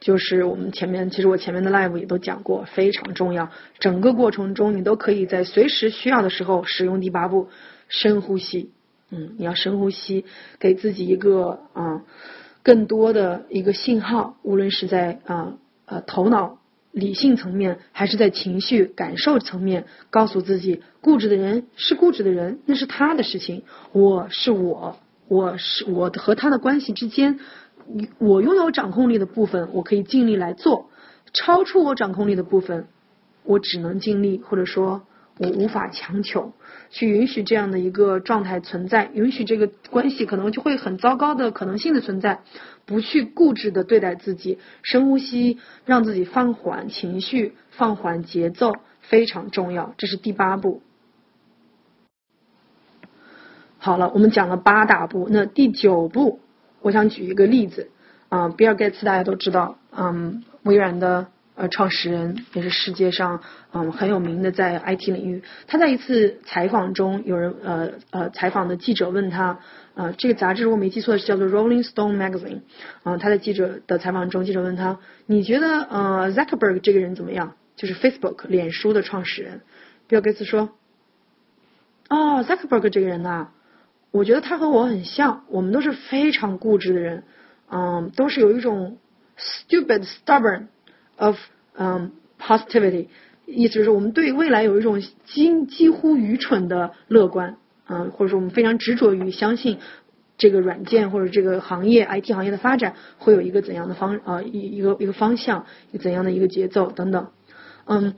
就是我们前面，其实我前面的 live 也都讲过，非常重要。整个过程中，你都可以在随时需要的时候使用第八步，深呼吸。嗯，你要深呼吸，给自己一个啊更多的一个信号，无论是在啊呃头脑理性层面，还是在情绪感受层面，告诉自己，固执的人是固执的人，那是他的事情，我是我，我是我和他的关系之间。我拥有掌控力的部分，我可以尽力来做；超出我掌控力的部分，我只能尽力，或者说，我无法强求去允许这样的一个状态存在，允许这个关系可能就会很糟糕的可能性的存在。不去固执的对待自己，深呼吸，让自己放缓情绪，放缓节奏，非常重要。这是第八步。好了，我们讲了八大步，那第九步。我想举一个例子，啊，比尔盖茨大家都知道，嗯，微软的呃创始人，也是世界上嗯很有名的在 IT 领域。他在一次采访中，有人呃呃采访的记者问他，呃，这个杂志如果没记错是叫做 Rolling Stone Magazine，啊，他在记者的采访中，记者问他，你觉得呃 Zuckerberg 这个人怎么样？就是 Facebook 脸书的创始人。比尔盖茨说，哦，Zuckerberg 这个人呐。我觉得他和我很像，我们都是非常固执的人，嗯，都是有一种 stupid stubborn of 嗯 positivity，意思就是我们对未来有一种几几乎愚蠢的乐观，嗯，或者说我们非常执着于相信这个软件或者这个行业 IT 行业的发展会有一个怎样的方啊一一个一个方向，怎样的一个节奏等等，嗯，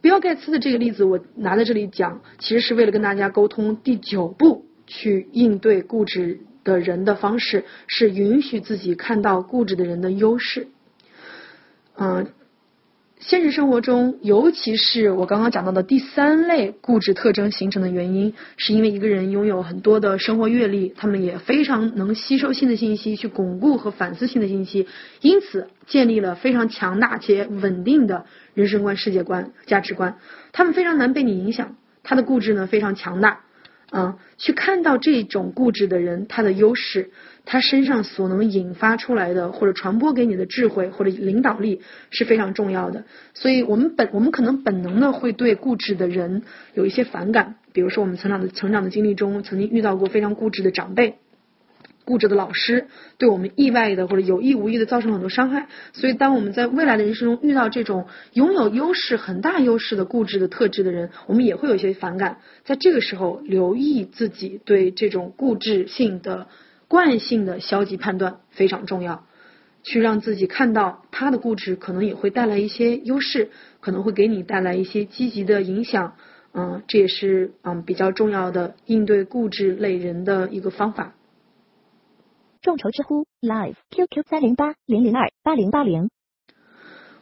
比尔盖茨的这个例子我拿在这里讲，其实是为了跟大家沟通第九步。去应对固执的人的方式是允许自己看到固执的人的优势。嗯，现实生活中，尤其是我刚刚讲到的第三类固执特征形成的原因，是因为一个人拥有很多的生活阅历，他们也非常能吸收新的信息，去巩固和反思新的信息，因此建立了非常强大且稳定的人生观、世界观、价值观。他们非常难被你影响，他的固执呢非常强大。啊，去看到这种固执的人他的优势，他身上所能引发出来的或者传播给你的智慧或者领导力是非常重要的。所以我们本我们可能本能的会对固执的人有一些反感，比如说我们成长的成长的经历中曾经遇到过非常固执的长辈。固执的老师对我们意外的或者有意无意的造成很多伤害，所以当我们在未来的人生中遇到这种拥有优势很大优势的固执的特质的人，我们也会有一些反感。在这个时候，留意自己对这种固执性的惯性的消极判断非常重要。去让自己看到他的固执可能也会带来一些优势，可能会给你带来一些积极的影响。嗯，这也是嗯比较重要的应对固执类人的一个方法。众筹知乎 Live QQ 三零八零零二八零八零。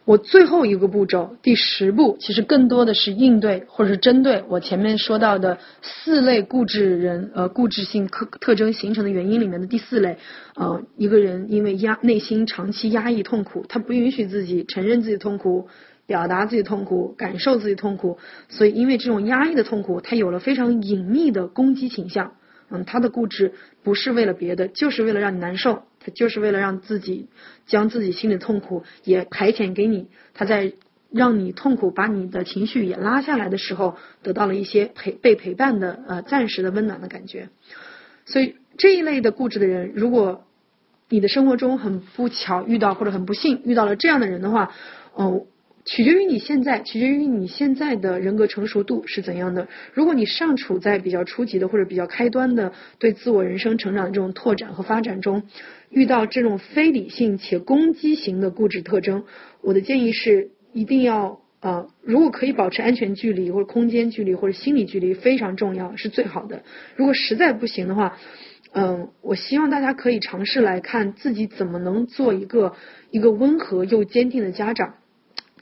我最后一个步骤，第十步，其实更多的是应对或者是针对我前面说到的四类固执人呃固执性特特征形成的原因里面的第四类，呃，一个人因为压内心长期压抑痛苦，他不允许自己承认自己痛苦，表达自己痛苦，感受自己痛苦，所以因为这种压抑的痛苦，他有了非常隐秘的攻击倾向。嗯，他的固执不是为了别的，就是为了让你难受，他就是为了让自己将自己心里痛苦也排遣给你。他在让你痛苦，把你的情绪也拉下来的时候，得到了一些陪被陪伴的呃暂时的温暖的感觉。所以这一类的固执的人，如果你的生活中很不巧遇到或者很不幸遇到了这样的人的话，哦。取决于你现在，取决于你现在的人格成熟度是怎样的。如果你尚处在比较初级的或者比较开端的对自我人生成长这种拓展和发展中，遇到这种非理性且攻击型的固执特征，我的建议是一定要呃，如果可以保持安全距离或者空间距离或者心理距离非常重要，是最好的。如果实在不行的话，嗯，我希望大家可以尝试来看自己怎么能做一个一个温和又坚定的家长。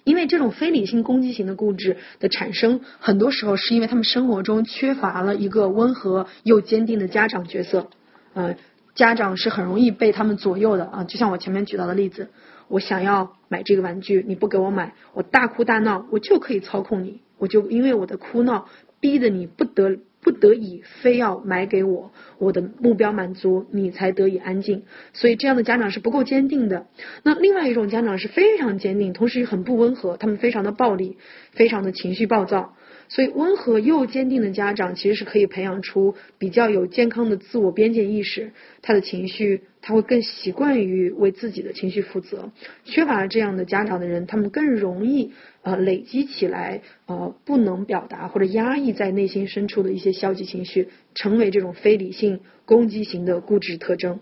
因为这种非理性攻击型的固执的产生，很多时候是因为他们生活中缺乏了一个温和又坚定的家长角色。呃，家长是很容易被他们左右的啊，就像我前面举到的例子，我想要买这个玩具，你不给我买，我大哭大闹，我就可以操控你，我就因为我的哭闹逼得你不得。不得已非要买给我，我的目标满足，你才得以安静。所以这样的家长是不够坚定的。那另外一种家长是非常坚定，同时很不温和，他们非常的暴力，非常的情绪暴躁。所以温和又坚定的家长其实是可以培养出比较有健康的自我边界意识，他的情绪他会更习惯于为自己的情绪负责。缺乏这样的家长的人，他们更容易。呃，累积起来，呃，不能表达或者压抑在内心深处的一些消极情绪，成为这种非理性攻击型的固执特征。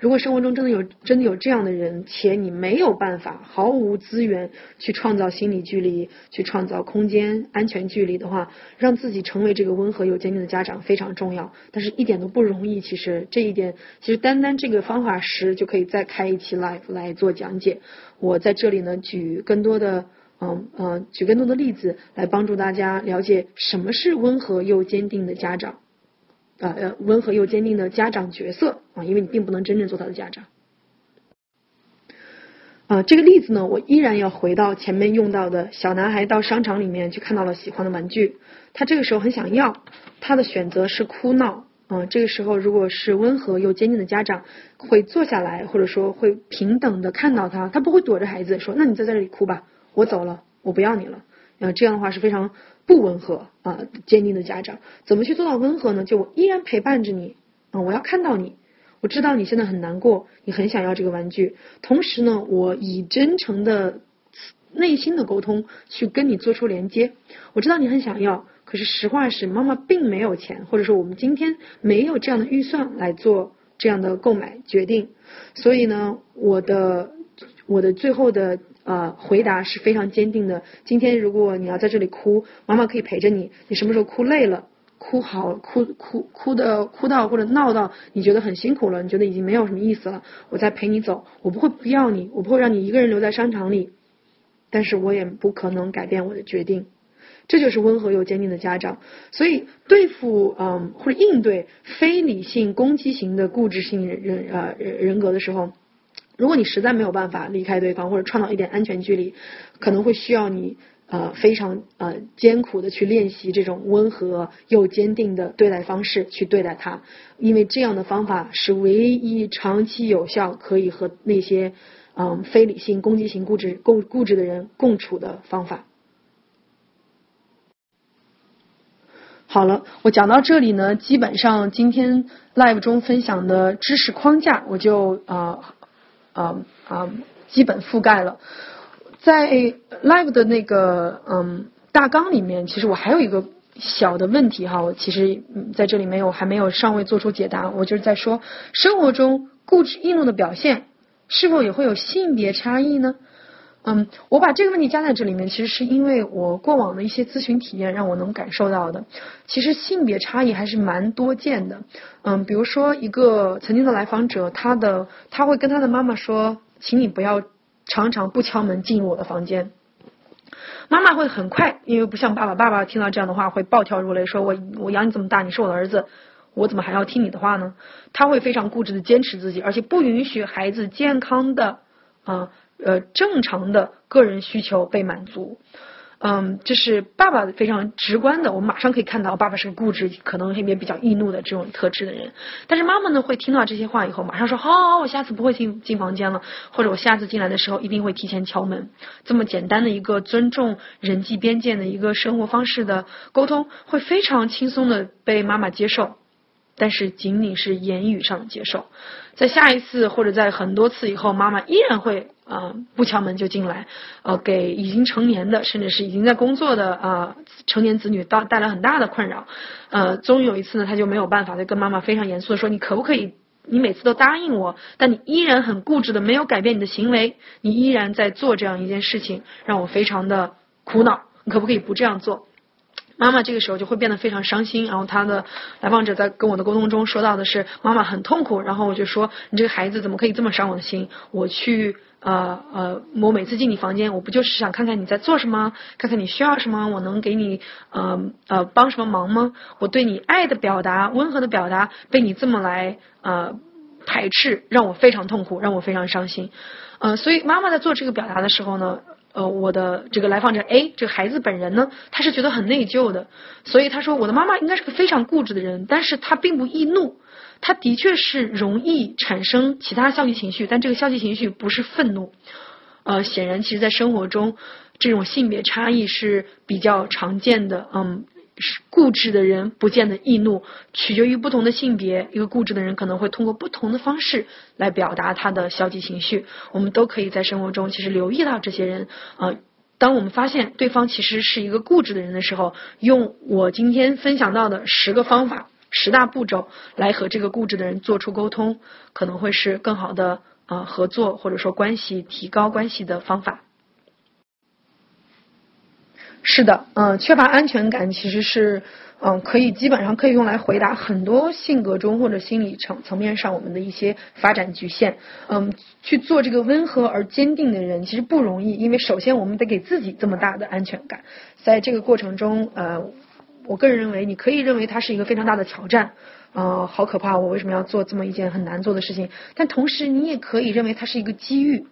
如果生活中真的有真的有这样的人，且你没有办法毫无资源去创造心理距离，去创造空间安全距离的话，让自己成为这个温和又坚定的家长非常重要，但是一点都不容易。其实这一点，其实单单这个方法时就可以再开一期 live 来做讲解。我在这里呢，举更多的。嗯嗯，举更多的例子来帮助大家了解什么是温和又坚定的家长，呃，温和又坚定的家长角色啊，因为你并不能真正做他的家长。啊，这个例子呢，我依然要回到前面用到的小男孩到商场里面去看到了喜欢的玩具，他这个时候很想要，他的选择是哭闹。嗯，这个时候如果是温和又坚定的家长，会坐下来或者说会平等的看到他，他不会躲着孩子说，那你在这里哭吧。我走了，我不要你了。啊，这样的话是非常不温和啊，坚定的家长怎么去做到温和呢？就我依然陪伴着你啊，我要看到你，我知道你现在很难过，你很想要这个玩具。同时呢，我以真诚的内心的沟通去跟你做出连接。我知道你很想要，可是实话是妈妈并没有钱，或者说我们今天没有这样的预算来做这样的购买决定。所以呢，我的我的最后的。呃，回答是非常坚定的。今天如果你要在这里哭，妈妈可以陪着你。你什么时候哭累了，哭好，哭哭哭的哭到或者闹到你觉得很辛苦了，你觉得已经没有什么意思了，我再陪你走。我不会不要你，我不会让你一个人留在商场里，但是我也不可能改变我的决定。这就是温和又坚定的家长。所以对付嗯或者应对非理性攻击型的固执性人人呃人格的时候。如果你实在没有办法离开对方，或者创造一点安全距离，可能会需要你呃非常呃艰苦的去练习这种温和又坚定的对待方式去对待他，因为这样的方法是唯一长期有效可以和那些嗯非理性攻击型固执共固执的人共处的方法。好了，我讲到这里呢，基本上今天 live 中分享的知识框架我就啊。啊啊，基本覆盖了。在 live 的那个嗯大纲里面，其实我还有一个小的问题哈，我其实在这里没有还没有尚未做出解答。我就是在说，生活中固执易怒的表现是否也会有性别差异呢？嗯，我把这个问题加在这里面，其实是因为我过往的一些咨询体验让我能感受到的，其实性别差异还是蛮多见的。嗯，比如说一个曾经的来访者，他的他会跟他的妈妈说，请你不要常常不敲门进入我的房间。妈妈会很快，因为不像爸爸，爸爸听到这样的话会暴跳如雷，说我我养你这么大，你是我的儿子，我怎么还要听你的话呢？他会非常固执的坚持自己，而且不允许孩子健康的啊。呃正常的个人需求被满足，嗯，这是爸爸非常直观的，我们马上可以看到，爸爸是个固执，可能也比较易怒的这种特质的人。但是妈妈呢，会听到这些话以后，马上说，好，我下次不会进进房间了，或者我下次进来的时候一定会提前敲门。这么简单的一个尊重人际边界的一个生活方式的沟通，会非常轻松的被妈妈接受。但是仅仅是言语上的接受，在下一次或者在很多次以后，妈妈依然会啊不敲门就进来，呃给已经成年的甚至是已经在工作的啊成年子女带带来很大的困扰，呃终于有一次呢，他就没有办法就跟妈妈非常严肃的说，你可不可以你每次都答应我，但你依然很固执的没有改变你的行为，你依然在做这样一件事情，让我非常的苦恼，你可不可以不这样做？妈妈这个时候就会变得非常伤心，然后他的来访者在跟我的沟通中说到的是妈妈很痛苦，然后我就说你这个孩子怎么可以这么伤我的心？我去呃呃，我每次进你房间，我不就是想看看你在做什么，看看你需要什么，我能给你呃呃帮什么忙吗？我对你爱的表达，温和的表达，被你这么来呃排斥，让我非常痛苦，让我非常伤心。呃，所以妈妈在做这个表达的时候呢。呃，我的这个来访者 A 这个孩子本人呢，他是觉得很内疚的，所以他说我的妈妈应该是个非常固执的人，但是她并不易怒，她的确是容易产生其他消极情绪，但这个消极情绪不是愤怒。呃，显然，其实在生活中，这种性别差异是比较常见的，嗯。固执的人不见得易怒，取决于不同的性别。一个固执的人可能会通过不同的方式来表达他的消极情绪。我们都可以在生活中其实留意到这些人啊。当我们发现对方其实是一个固执的人的时候，用我今天分享到的十个方法、十大步骤来和这个固执的人做出沟通，可能会是更好的啊合作或者说关系提高关系的方法。是的，嗯，缺乏安全感其实是，嗯，可以基本上可以用来回答很多性格中或者心理层层面上我们的一些发展局限。嗯，去做这个温和而坚定的人其实不容易，因为首先我们得给自己这么大的安全感。在这个过程中，呃，我个人认为你可以认为它是一个非常大的挑战，呃，好可怕，我为什么要做这么一件很难做的事情？但同时你也可以认为它是一个机遇，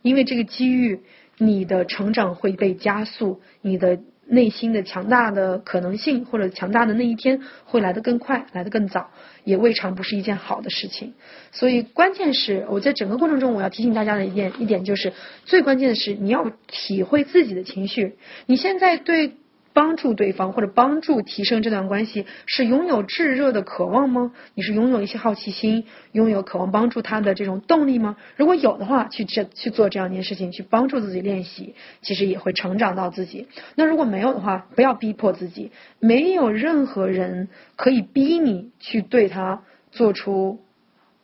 因为这个机遇。你的成长会被加速，你的内心的强大的可能性或者强大的那一天会来得更快，来得更早，也未尝不是一件好的事情。所以，关键是我在整个过程中，我要提醒大家的一点一点就是，最关键的是你要体会自己的情绪。你现在对。帮助对方或者帮助提升这段关系，是拥有炙热的渴望吗？你是拥有一些好奇心，拥有渴望帮助他的这种动力吗？如果有的话，去这去做这样一件事情，去帮助自己练习，其实也会成长到自己。那如果没有的话，不要逼迫自己，没有任何人可以逼你去对他做出。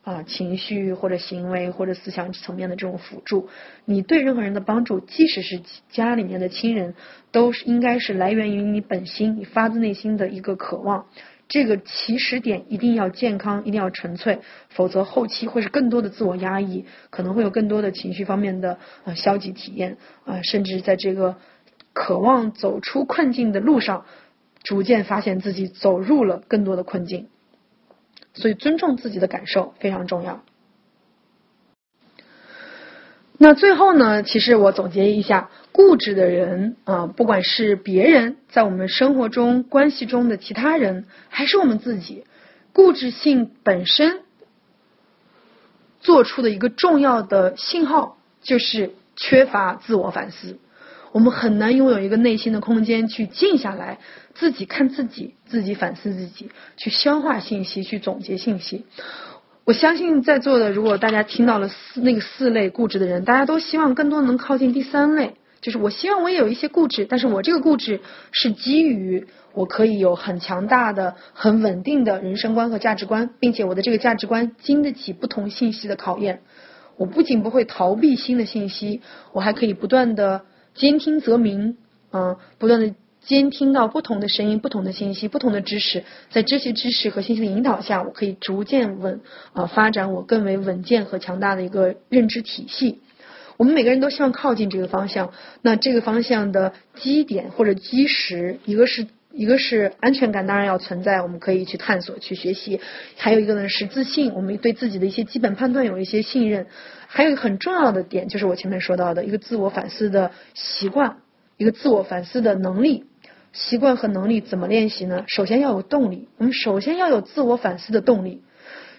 啊，情绪或者行为或者思想层面的这种辅助，你对任何人的帮助，即使是家里面的亲人，都是应该是来源于你本心，你发自内心的一个渴望。这个起始点一定要健康，一定要纯粹，否则后期会是更多的自我压抑，可能会有更多的情绪方面的啊消极体验啊，甚至在这个渴望走出困境的路上，逐渐发现自己走入了更多的困境。所以，尊重自己的感受非常重要。那最后呢？其实我总结一下，固执的人啊，不管是别人在我们生活中关系中的其他人，还是我们自己，固执性本身做出的一个重要的信号，就是缺乏自我反思。我们很难拥有一个内心的空间去静下来，自己看自己，自己反思自己，去消化信息，去总结信息。我相信在座的，如果大家听到了四那个四类固执的人，大家都希望更多能靠近第三类，就是我希望我也有一些固执，但是我这个固执是基于我可以有很强大的、很稳定的人生观和价值观，并且我的这个价值观经得起不同信息的考验。我不仅不会逃避新的信息，我还可以不断的兼听则明，嗯，不断的监听到不同的声音、不同的信息、不同的知识，在这些知识和信息的引导下，我可以逐渐稳啊发展我更为稳健和强大的一个认知体系。我们每个人都希望靠近这个方向，那这个方向的基点或者基石，一个是一个是安全感，当然要存在，我们可以去探索、去学习；还有一个呢是自信，我们对自己的一些基本判断有一些信任；还有一个很重要的点，就是我前面说到的一个自我反思的习惯，一个自我反思的能力。习惯和能力怎么练习呢？首先要有动力，我们首先要有自我反思的动力。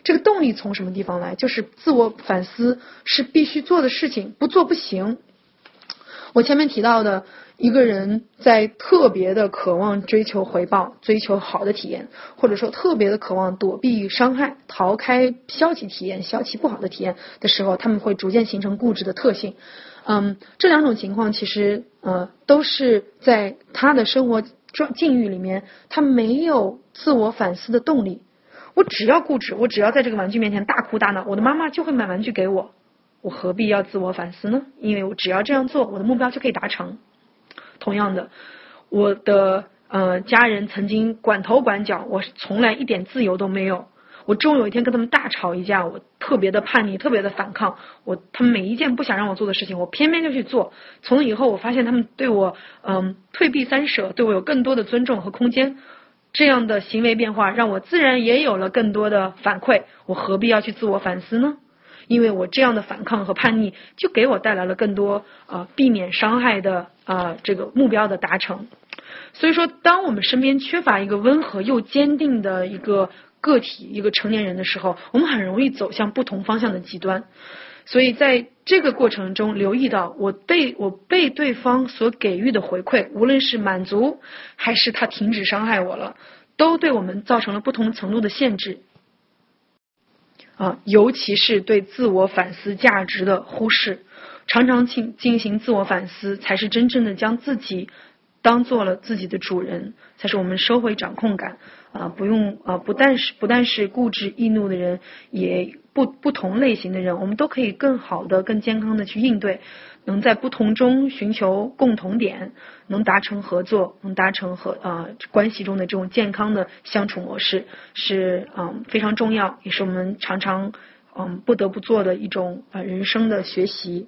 这个动力从什么地方来？就是自我反思是必须做的事情，不做不行。我前面提到的一个人在特别的渴望追求回报、追求好的体验，或者说特别的渴望躲避伤害、逃开消极体验、消极不好的体验的时候，他们会逐渐形成固执的特性。嗯，这两种情况其实呃都是在他的生活状境遇里面，他没有自我反思的动力。我只要固执，我只要在这个玩具面前大哭大闹，我的妈妈就会买玩具给我，我何必要自我反思呢？因为我只要这样做，我的目标就可以达成。同样的，我的呃家人曾经管头管脚，我从来一点自由都没有。我终有一天跟他们大吵一架，我特别的叛逆，特别的反抗，我他们每一件不想让我做的事情，我偏偏就去做。从以后，我发现他们对我嗯退避三舍，对我有更多的尊重和空间。这样的行为变化让我自然也有了更多的反馈，我何必要去自我反思呢？因为我这样的反抗和叛逆就给我带来了更多啊避免伤害的啊这个目标的达成。所以说，当我们身边缺乏一个温和又坚定的一个个体、一个成年人的时候，我们很容易走向不同方向的极端。所以在这个过程中，留意到我被我被对方所给予的回馈，无论是满足还是他停止伤害我了，都对我们造成了不同程度的限制。啊，尤其是对自我反思价值的忽视，常常进进行自我反思，才是真正的将自己当做了自己的主人，才是我们收回掌控感。啊，不用啊，不但是不但是固执易怒的人，也不不同类型的人，我们都可以更好的、更健康的去应对，能在不同中寻求共同点，能达成合作，能达成和呃关系中的这种健康的相处模式，是嗯非常重要，也是我们常常嗯不得不做的一种啊人生的学习。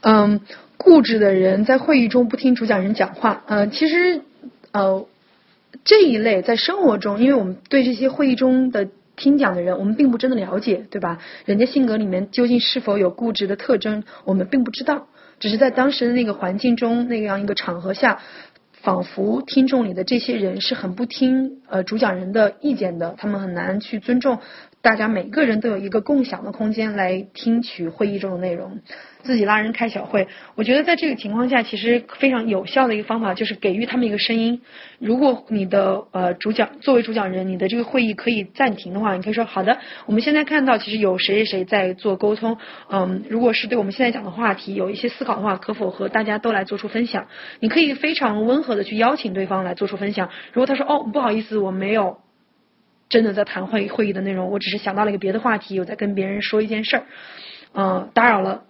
嗯。固执的人在会议中不听主讲人讲话，呃，其实呃这一类在生活中，因为我们对这些会议中的听讲的人，我们并不真的了解，对吧？人家性格里面究竟是否有固执的特征，我们并不知道，只是在当时的那个环境中那样一个场合下，仿佛听众里的这些人是很不听呃主讲人的意见的，他们很难去尊重。大家每个人都有一个共享的空间来听取会议中的内容，自己拉人开小会。我觉得在这个情况下，其实非常有效的一个方法就是给予他们一个声音。如果你的呃主讲作为主讲人，你的这个会议可以暂停的话，你可以说好的，我们现在看到其实有谁谁谁在做沟通。嗯，如果是对我们现在讲的话题有一些思考的话，可否和大家都来做出分享？你可以非常温和的去邀请对方来做出分享。如果他说哦不好意思，我没有。真的在谈会会议的内容，我只是想到了一个别的话题，有在跟别人说一件事儿，嗯，打扰了。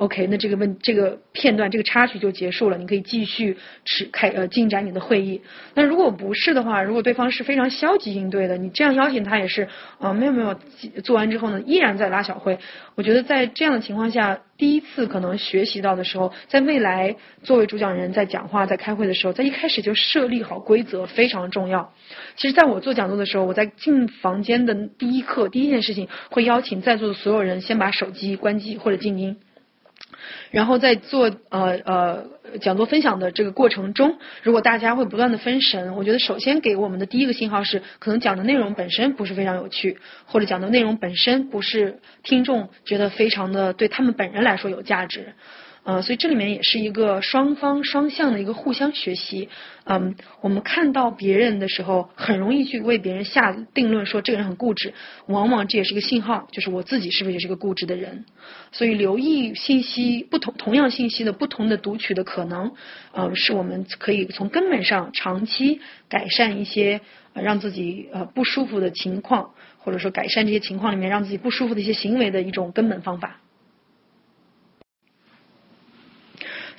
OK，那这个问这个片段这个插曲就结束了，你可以继续持开呃进展你的会议。那如果不是的话，如果对方是非常消极应对的，你这样邀请他也是啊没有没有做完之后呢，依然在拉小会。我觉得在这样的情况下，第一次可能学习到的时候，在未来作为主讲人在讲话在开会的时候，在一开始就设立好规则非常重要。其实在我做讲座的时候，我在进房间的第一课第一件事情会邀请在座的所有人先把手机关机或者静音。然后在做呃呃讲座分享的这个过程中，如果大家会不断的分神，我觉得首先给我们的第一个信号是，可能讲的内容本身不是非常有趣，或者讲的内容本身不是听众觉得非常的对他们本人来说有价值。呃，所以这里面也是一个双方双向的一个互相学习。嗯，我们看到别人的时候，很容易去为别人下定论，说这个人很固执，往往这也是个信号，就是我自己是不是也是个固执的人？所以留意信息不同，同样信息的不同的读取的可能，呃，是我们可以从根本上长期改善一些呃让自己呃不舒服的情况，或者说改善这些情况里面让自己不舒服的一些行为的一种根本方法。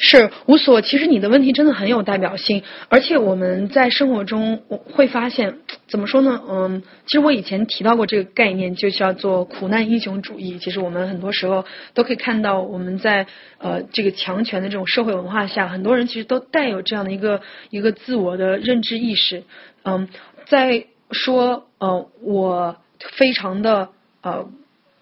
是无所，其实你的问题真的很有代表性，而且我们在生活中我会发现，怎么说呢？嗯，其实我以前提到过这个概念，就叫做苦难英雄主义。其实我们很多时候都可以看到，我们在呃这个强权的这种社会文化下，很多人其实都带有这样的一个一个自我的认知意识。嗯，在说呃我非常的呃。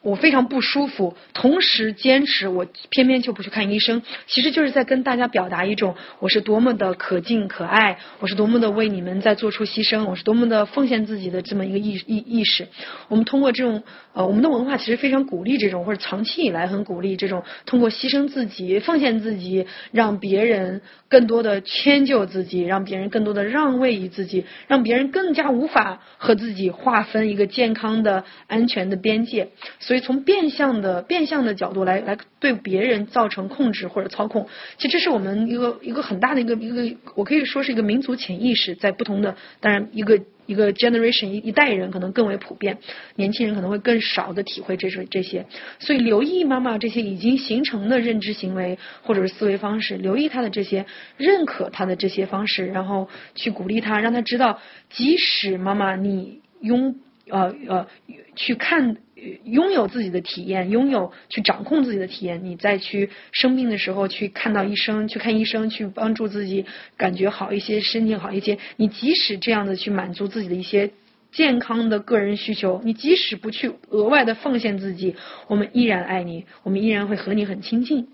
我非常不舒服，同时坚持我偏偏就不去看医生，其实就是在跟大家表达一种我是多么的可敬可爱，我是多么的为你们在做出牺牲，我是多么的奉献自己的这么一个意意意识。我们通过这种呃，我们的文化其实非常鼓励这种，或者长期以来很鼓励这种通过牺牲自己、奉献自己，让别人更多的迁就自己，让别人更多的让位于自己，让别人更加无法和自己划分一个健康的、安全的边界。所以从变相的变相的角度来来对别人造成控制或者操控，其实这是我们一个一个很大的一个一个，我可以说是一个民族潜意识，在不同的当然一个一个 generation 一一代人可能更为普遍，年轻人可能会更少的体会这种这些，所以留意妈妈这些已经形成的认知行为或者是思维方式，留意她的这些，认可她的这些方式，然后去鼓励她，让她知道，即使妈妈你拥呃呃去看。拥有自己的体验，拥有去掌控自己的体验，你再去生病的时候去看到医生，去看医生，去帮助自己感觉好一些，身体好一些。你即使这样的去满足自己的一些健康的个人需求，你即使不去额外的奉献自己，我们依然爱你，我们依然会和你很亲近。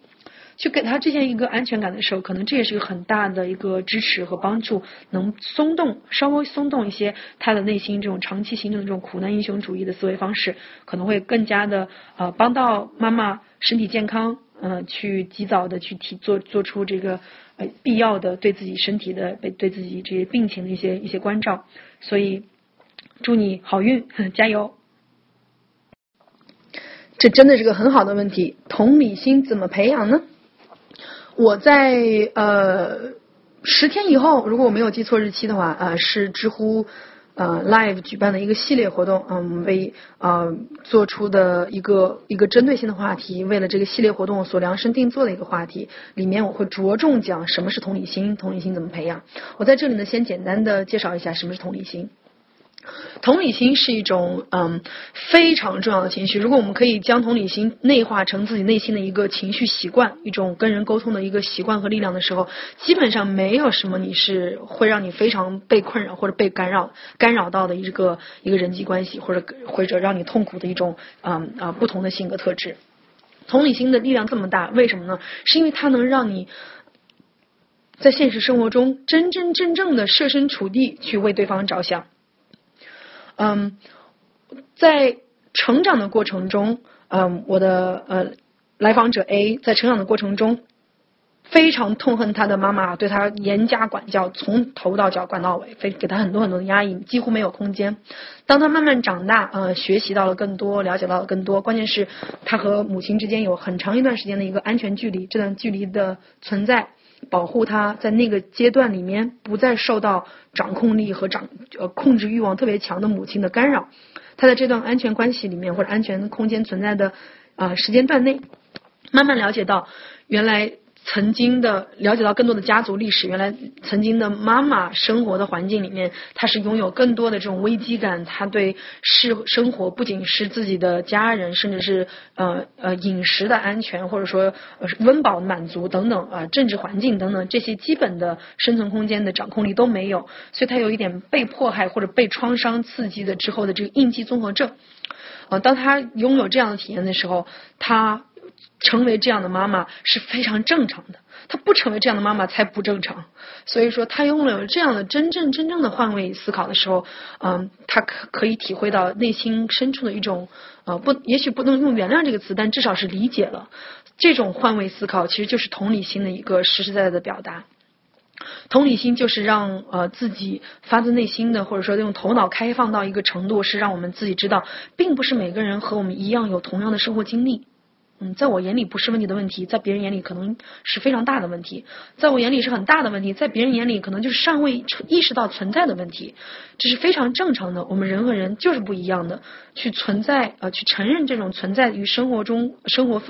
去给他这样一个安全感的时候，可能这也是个很大的一个支持和帮助，能松动稍微松动一些他的内心这种长期形成的这种苦难英雄主义的思维方式，可能会更加的呃帮到妈妈身体健康，嗯，去及早的去提做做出这个呃必要的对自己身体的对对自己这些病情的一些一些关照。所以祝你好运，加油！这真的是个很好的问题，同理心怎么培养呢？我在呃十天以后，如果我没有记错日期的话，呃是知乎呃 Live 举办的一个系列活动，嗯为呃做出的一个一个针对性的话题，为了这个系列活动所量身定做的一个话题，里面我会着重讲什么是同理心，同理心怎么培养。我在这里呢，先简单的介绍一下什么是同理心。同理心是一种嗯非常重要的情绪。如果我们可以将同理心内化成自己内心的一个情绪习惯，一种跟人沟通的一个习惯和力量的时候，基本上没有什么你是会让你非常被困扰或者被干扰干扰到的一个一个人际关系，或者或者让你痛苦的一种嗯啊不同的性格特质。同理心的力量这么大，为什么呢？是因为它能让你在现实生活中真真正正的设身处地去为对方着想。嗯，在成长的过程中，嗯，我的呃来访者 A 在成长的过程中非常痛恨他的妈妈对他严加管教，从头到脚管到尾，非给他很多很多的压抑，几乎没有空间。当他慢慢长大，呃，学习到了更多，了解到了更多，关键是他和母亲之间有很长一段时间的一个安全距离，这段距离的存在。保护他在那个阶段里面不再受到掌控力和掌呃控制欲望特别强的母亲的干扰，他在这段安全关系里面或者安全空间存在的啊时间段内，慢慢了解到原来。曾经的了解到更多的家族历史，原来曾经的妈妈生活的环境里面，她是拥有更多的这种危机感。她对是生活不仅是自己的家人，甚至是呃呃饮食的安全，或者说温饱满足等等啊政治环境等等这些基本的生存空间的掌控力都没有，所以她有一点被迫害或者被创伤刺激的之后的这个应激综合症。呃，当他拥有这样的体验的时候，他。成为这样的妈妈是非常正常的，她不成为这样的妈妈才不正常。所以说，她拥有这样的真正真正的换位思考的时候，嗯，她可可以体会到内心深处的一种呃不，也许不能用原谅这个词，但至少是理解了这种换位思考，其实就是同理心的一个实实在在的表达。同理心就是让呃自己发自内心的，或者说用头脑开放到一个程度，是让我们自己知道，并不是每个人和我们一样有同样的生活经历。嗯，在我眼里不是问题的问题，在别人眼里可能是非常大的问题。在我眼里是很大的问题，在别人眼里可能就是尚未意识到存在的问题。这是非常正常的。我们人和人就是不一样的，去存在呃去承认这种存在于生活中生活。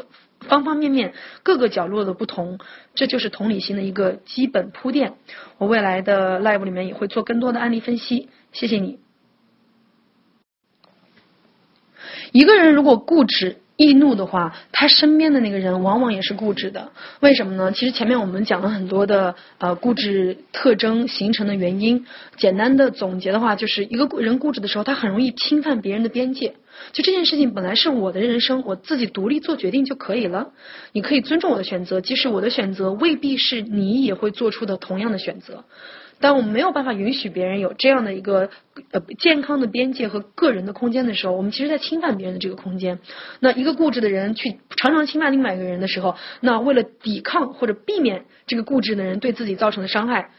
方方面面、各个角落的不同，这就是同理心的一个基本铺垫。我未来的 live 里面也会做更多的案例分析。谢谢你。一个人如果固执。易怒的话，他身边的那个人往往也是固执的。为什么呢？其实前面我们讲了很多的呃固执特征形成的原因。简单的总结的话，就是一个人固执的时候，他很容易侵犯别人的边界。就这件事情本来是我的人生，我自己独立做决定就可以了。你可以尊重我的选择，即使我的选择未必是你也会做出的同样的选择。当我们没有办法允许别人有这样的一个呃健康的边界和个人的空间的时候，我们其实在侵犯别人的这个空间。那一个固执的人去常常侵犯另外一个人的时候，那为了抵抗或者避免这个固执的人对自己造成的伤害，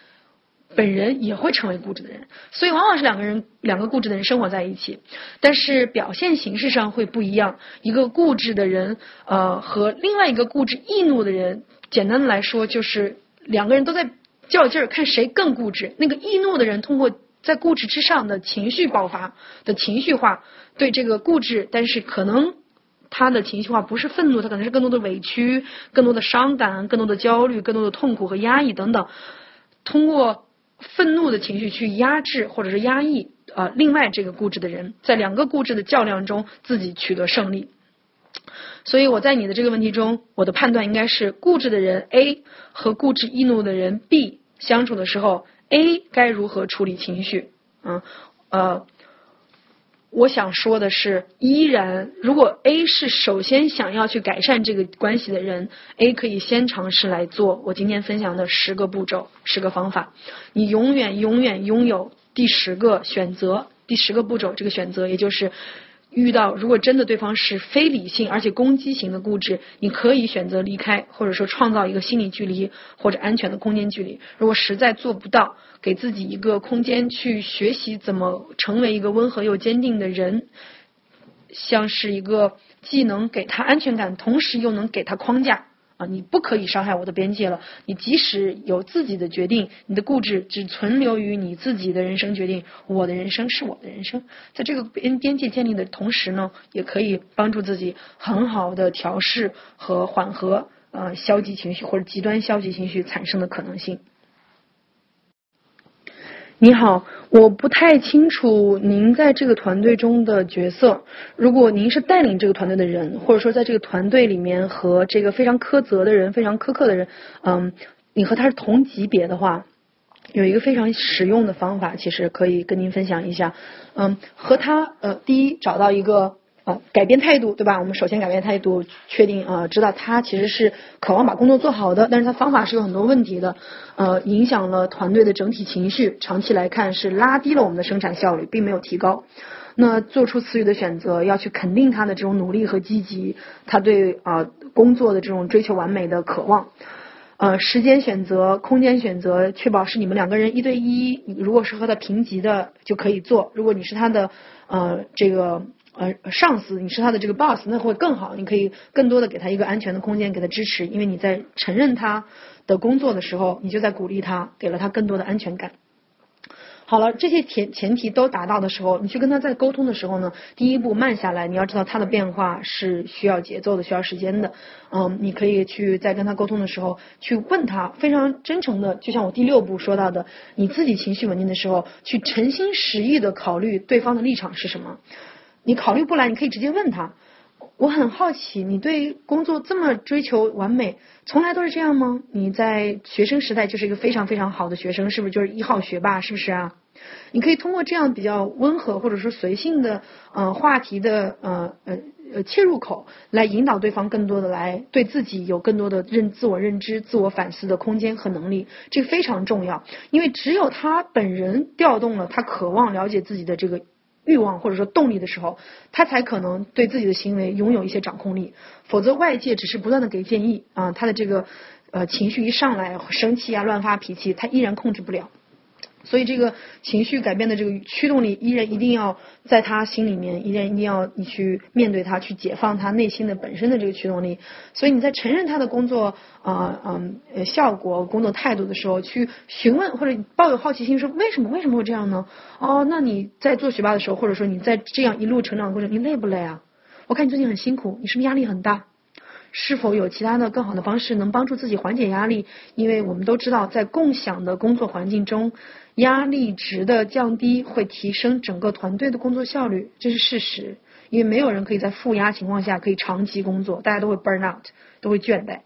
本人也会成为固执的人。所以往往是两个人两个固执的人生活在一起，但是表现形式上会不一样。一个固执的人呃和另外一个固执易怒的人，简单的来说就是两个人都在。较劲儿，看谁更固执。那个易怒的人，通过在固执之上的情绪爆发的情绪化，对这个固执，但是可能他的情绪化不是愤怒，他可能是更多的委屈、更多的伤感、更多的焦虑、更多的痛苦和压抑等等。通过愤怒的情绪去压制或者是压抑啊，另外这个固执的人，在两个固执的较量中，自己取得胜利。所以我在你的这个问题中，我的判断应该是固执的人 A 和固执易怒的人 B 相处的时候，A 该如何处理情绪？嗯呃，我想说的是，依然如果 A 是首先想要去改善这个关系的人，A 可以先尝试来做我今天分享的十个步骤、十个方法。你永远永远拥有第十个选择，第十个步骤这个选择，也就是。遇到如果真的对方是非理性而且攻击型的固执，你可以选择离开，或者说创造一个心理距离或者安全的空间距离。如果实在做不到，给自己一个空间去学习怎么成为一个温和又坚定的人，像是一个既能给他安全感，同时又能给他框架。啊，你不可以伤害我的边界了。你即使有自己的决定，你的固执只存留于你自己的人生决定。我的人生是我的人生，在这个边边界建立的同时呢，也可以帮助自己很好的调试和缓和呃消极情绪或者极端消极情绪产生的可能性。你好，我不太清楚您在这个团队中的角色。如果您是带领这个团队的人，或者说在这个团队里面和这个非常苛责的人、非常苛刻的人，嗯，你和他是同级别的话，有一个非常实用的方法，其实可以跟您分享一下。嗯，和他呃，第一找到一个。啊，改变态度，对吧？我们首先改变态度，确定啊，知道他其实是渴望把工作做好的，但是他方法是有很多问题的，呃，影响了团队的整体情绪，长期来看是拉低了我们的生产效率，并没有提高。那做出词语的选择，要去肯定他的这种努力和积极，他对啊工作的这种追求完美的渴望。呃，时间选择、空间选择，确保是你们两个人一对一，如果是和他平级的就可以做，如果你是他的呃这个。呃，上司，你是他的这个 boss，那会更好。你可以更多的给他一个安全的空间，给他支持，因为你在承认他的工作的时候，你就在鼓励他，给了他更多的安全感。好了，这些前前提都达到的时候，你去跟他在沟通的时候呢，第一步慢下来，你要知道他的变化是需要节奏的，需要时间的。嗯，你可以去在跟他沟通的时候，去问他非常真诚的，就像我第六步说到的，你自己情绪稳定的时候，去诚心实意的考虑对方的立场是什么。你考虑不来，你可以直接问他。我很好奇，你对工作这么追求完美，从来都是这样吗？你在学生时代就是一个非常非常好的学生，是不是就是一号学霸？是不是啊？你可以通过这样比较温和或者说随性的呃话题的呃呃呃切入口，来引导对方更多的来对自己有更多的认自我认知、自我反思的空间和能力，这个非常重要。因为只有他本人调动了他渴望了解自己的这个欲望或者说动力的时候，他才可能对自己的行为拥有一些掌控力。否则外界只是不断的给建议啊，他的这个呃情绪一上来生气啊、乱发脾气，他依然控制不了。所以这个情绪改变的这个驱动力依然一定要在他心里面，依然一定要你去面对他，去解放他内心的本身的这个驱动力。所以你在承认他的工作啊嗯效果、工作态度的时候，去询问或者抱有好奇心，说为什么为什么会这样呢？哦，那你在做学霸的时候，或者说你在这样一路成长过程，你累不累啊？我看你最近很辛苦，你是不是压力很大？是否有其他的更好的方式能帮助自己缓解压力？因为我们都知道，在共享的工作环境中。压力值的降低会提升整个团队的工作效率，这是事实。因为没有人可以在负压情况下可以长期工作，大家都会 burn out，都会倦怠。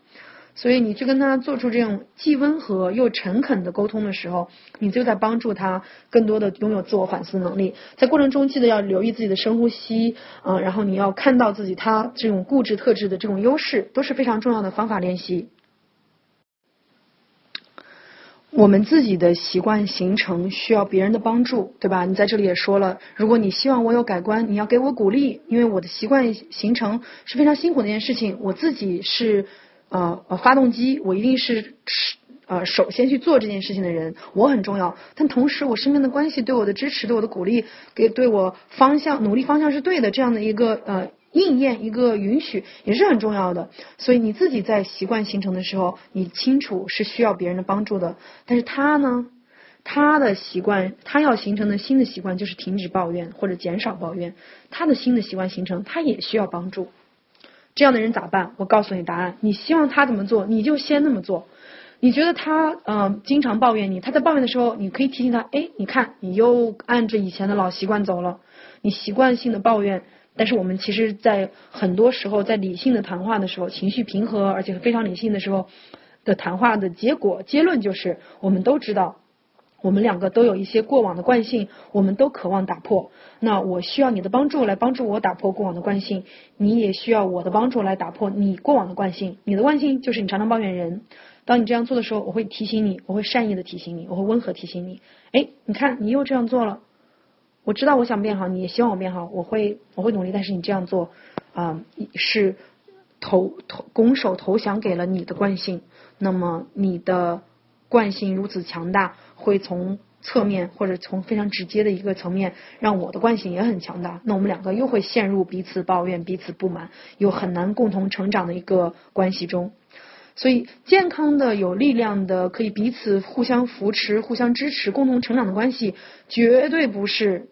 所以你去跟他做出这种既温和又诚恳的沟通的时候，你就在帮助他更多的拥有自我反思能力。在过程中记得要留意自己的深呼吸，啊，然后你要看到自己他这种固执特质的这种优势，都是非常重要的方法练习。我们自己的习惯形成需要别人的帮助，对吧？你在这里也说了，如果你希望我有改观，你要给我鼓励，因为我的习惯形成是非常辛苦的一件事情。我自己是呃呃发动机，我一定是呃首先去做这件事情的人，我很重要。但同时，我身边的关系对我的支持、对我的鼓励，给对我方向努力方向是对的这样的一个呃。应验一个允许也是很重要的，所以你自己在习惯形成的时候，你清楚是需要别人的帮助的。但是他呢，他的习惯，他要形成的新的习惯就是停止抱怨或者减少抱怨。他的新的习惯形成，他也需要帮助。这样的人咋办？我告诉你答案。你希望他怎么做，你就先那么做。你觉得他嗯经常抱怨你，他在抱怨的时候，你可以提醒他，哎，你看你又按着以前的老习惯走了，你习惯性的抱怨。但是我们其实，在很多时候，在理性的谈话的时候，情绪平和而且非常理性的时候的谈话的结果结论就是，我们都知道，我们两个都有一些过往的惯性，我们都渴望打破。那我需要你的帮助来帮助我打破过往的惯性，你也需要我的帮助来打破你过往的惯性。你的惯性就是你常常抱怨人。当你这样做的时候，我会提醒你，我会善意的提醒你，我会温和提醒你。哎，你看，你又这样做了。我知道我想变好，你也希望我变好，我会我会努力，但是你这样做啊是投投拱手投降给了你的惯性，那么你的惯性如此强大，会从侧面或者从非常直接的一个层面让我的惯性也很强大，那我们两个又会陷入彼此抱怨、彼此不满，又很难共同成长的一个关系中。所以，健康的、有力量的、可以彼此互相扶持、互相支持、共同成长的关系，绝对不是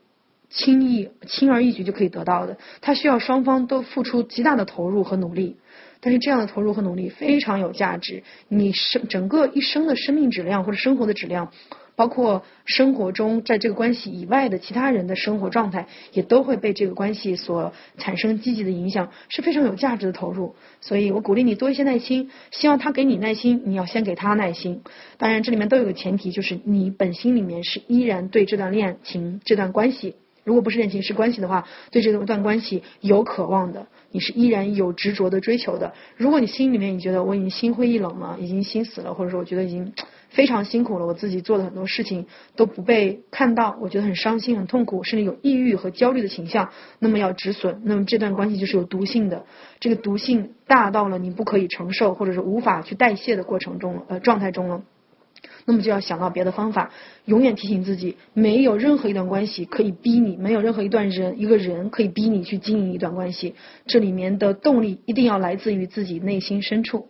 轻易、轻而易举就可以得到的。它需要双方都付出极大的投入和努力。但是，这样的投入和努力非常有价值。你生整个一生的生命质量或者生活的质量。包括生活中在这个关系以外的其他人的生活状态，也都会被这个关系所产生积极的影响，是非常有价值的投入。所以我鼓励你多一些耐心，希望他给你耐心，你要先给他耐心。当然，这里面都有个前提，就是你本心里面是依然对这段恋情、这段关系，如果不是恋情是关系的话，对这段关系有渴望的，你是依然有执着的追求的。如果你心里面你觉得我已经心灰意冷了，已经心死了，或者说我觉得已经。非常辛苦了，我自己做的很多事情都不被看到，我觉得很伤心、很痛苦，甚至有抑郁和焦虑的倾向。那么要止损，那么这段关系就是有毒性的，这个毒性大到了你不可以承受，或者是无法去代谢的过程中呃状态中了。那么就要想到别的方法，永远提醒自己，没有任何一段关系可以逼你，没有任何一段人一个人可以逼你去经营一段关系。这里面的动力一定要来自于自己内心深处。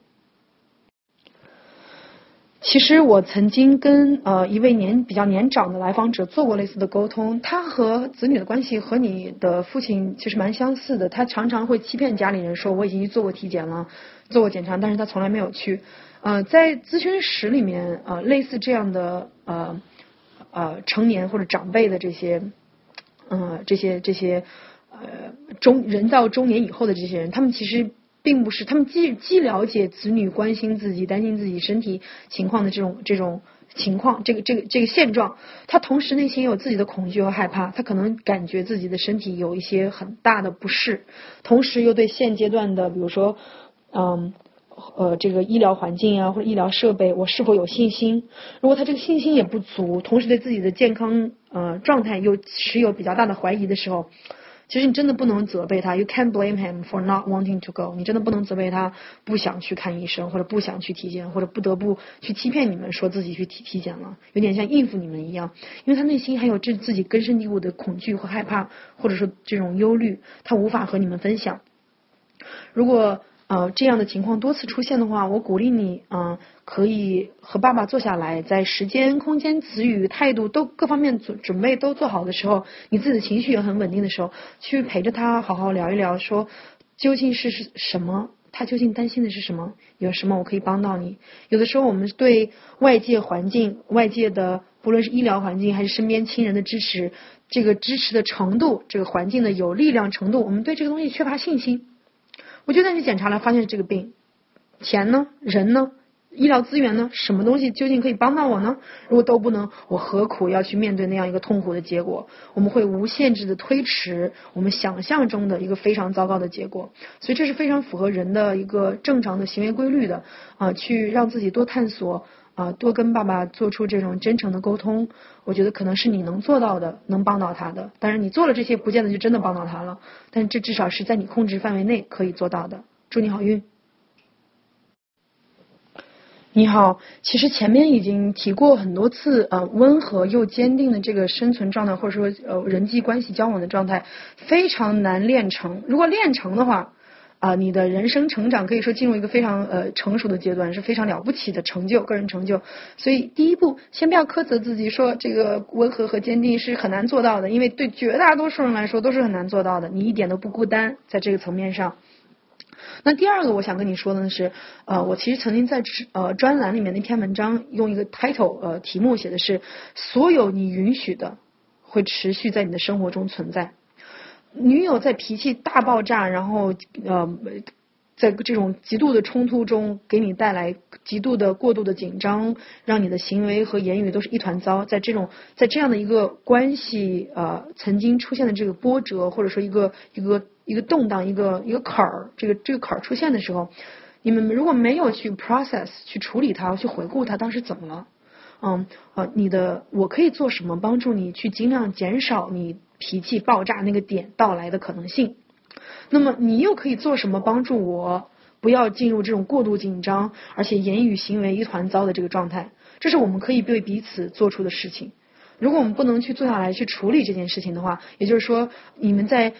其实我曾经跟呃一位年比较年长的来访者做过类似的沟通，他和子女的关系和你的父亲其实蛮相似的。他常常会欺骗家里人说我已经去做过体检了，做过检查，但是他从来没有去。呃，在咨询室里面，呃，类似这样的呃呃成年或者长辈的这些，呃这些这些呃中人到中年以后的这些人，他们其实。并不是他们既既了解子女关心自己、担心自己身体情况的这种这种情况，这个这个这个现状，他同时内心有自己的恐惧和害怕，他可能感觉自己的身体有一些很大的不适，同时又对现阶段的，比如说，嗯。呃，这个医疗环境啊，或者医疗设备，我是否有信心？如果他这个信心也不足，同时对自己的健康呃状态又持有比较大的怀疑的时候，其实你真的不能责备他。You can't blame him for not wanting to go。你真的不能责备他不想去看医生，或者不想去体检，或者不得不去欺骗你们说自己去体体检了，有点像应付你们一样。因为他内心还有这自己根深蒂固的恐惧和害怕，或者说这种忧虑，他无法和你们分享。如果呃，这样的情况多次出现的话，我鼓励你，嗯，可以和爸爸坐下来，在时间、空间、词语、态度都各方面准准备都做好的时候，你自己的情绪也很稳定的时候，去陪着他好好聊一聊，说究竟是是什么，他究竟担心的是什么，有什么我可以帮到你。有的时候我们对外界环境、外界的不论是医疗环境还是身边亲人的支持，这个支持的程度，这个环境的有力量程度，我们对这个东西缺乏信心。我就算去检查了，发现这个病，钱呢？人呢？医疗资源呢？什么东西究竟可以帮到我呢？如果都不能，我何苦要去面对那样一个痛苦的结果？我们会无限制的推迟我们想象中的一个非常糟糕的结果。所以这是非常符合人的一个正常的行为规律的啊，去让自己多探索。啊，多跟爸爸做出这种真诚的沟通，我觉得可能是你能做到的，能帮到他的。当然，你做了这些，不见得就真的帮到他了，但这至少是在你控制范围内可以做到的。祝你好运。你好，其实前面已经提过很多次，呃，温和又坚定的这个生存状态，或者说呃人际关系交往的状态，非常难练成。如果练成的话。啊，你的人生成长可以说进入一个非常呃成熟的阶段，是非常了不起的成就，个人成就。所以第一步，先不要苛责自己，说这个温和和坚定是很难做到的，因为对绝大多数人来说都是很难做到的。你一点都不孤单，在这个层面上。那第二个，我想跟你说的是，呃，我其实曾经在呃专栏里面那篇文章用一个 title 呃题目写的是，所有你允许的会持续在你的生活中存在。女友在脾气大爆炸，然后呃，在这种极度的冲突中，给你带来极度的过度的紧张，让你的行为和言语都是一团糟。在这种在这样的一个关系呃曾经出现的这个波折，或者说一个一个一个动荡，一个一个坎儿，这个这个坎儿出现的时候，你们如果没有去 process 去处理它，去回顾它当时怎么了，嗯呃，你的我可以做什么帮助你去尽量减少你。脾气爆炸那个点到来的可能性，那么你又可以做什么帮助我不要进入这种过度紧张，而且言语行为一团糟的这个状态？这是我们可以对彼此做出的事情。如果我们不能去坐下来去处理这件事情的话，也就是说，你们在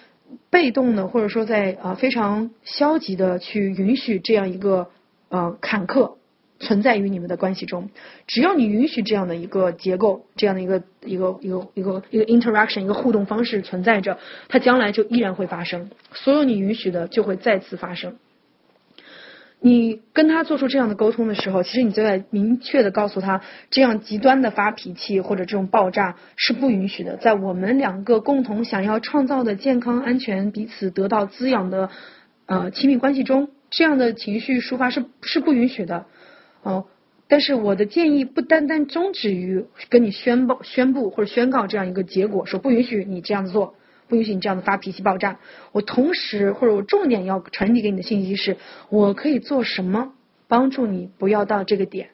被动的或者说在啊非常消极的去允许这样一个呃坎坷。存在于你们的关系中，只要你允许这样的一个结构，这样的一个一个一个一个一个 interaction 一个互动方式存在着，它将来就依然会发生。所有你允许的就会再次发生。你跟他做出这样的沟通的时候，其实你就在明确的告诉他，这样极端的发脾气或者这种爆炸是不允许的。在我们两个共同想要创造的健康、安全、彼此得到滋养的呃亲密关系中，这样的情绪抒发是是不允许的。哦，但是我的建议不单单终止于跟你宣布、宣布或者宣告这样一个结果，说不允许你这样子做，不允许你这样的发脾气爆炸。我同时或者我重点要传递给你的信息是，我可以做什么帮助你不要到这个点。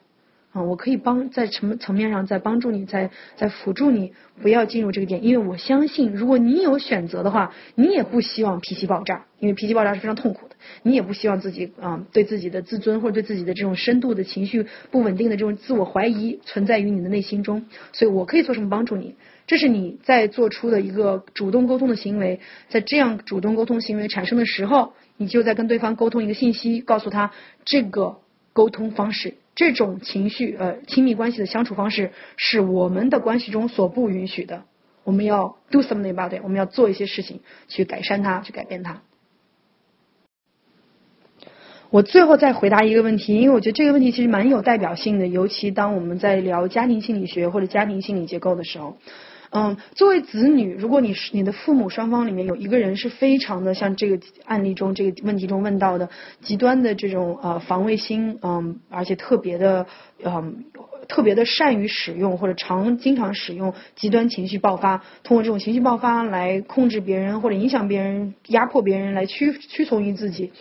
啊，我可以帮在什么层面上在帮助你，在在辅助你不要进入这个点，因为我相信，如果你有选择的话，你也不希望脾气爆炸，因为脾气爆炸是非常痛苦，你也不希望自己啊对自己的自尊或者对自己的这种深度的情绪不稳定的这种自我怀疑存在于你的内心中，所以我可以做什么帮助你？这是你在做出的一个主动沟通的行为，在这样主动沟通行为产生的时候，你就在跟对方沟通一个信息，告诉他这个沟通方式。这种情绪呃亲密关系的相处方式是我们的关系中所不允许的，我们要 do something about it，我们要做一些事情去改善它，去改变它。我最后再回答一个问题，因为我觉得这个问题其实蛮有代表性的，尤其当我们在聊家庭心理学或者家庭心理结构的时候。嗯，作为子女，如果你是你的父母双方里面有一个人是非常的像这个案例中这个问题中问到的极端的这种呃防卫心，嗯，而且特别的嗯特别的善于使用或者常经常使用极端情绪爆发，通过这种情绪爆发来控制别人或者影响别人、压迫别人来屈屈从于自己。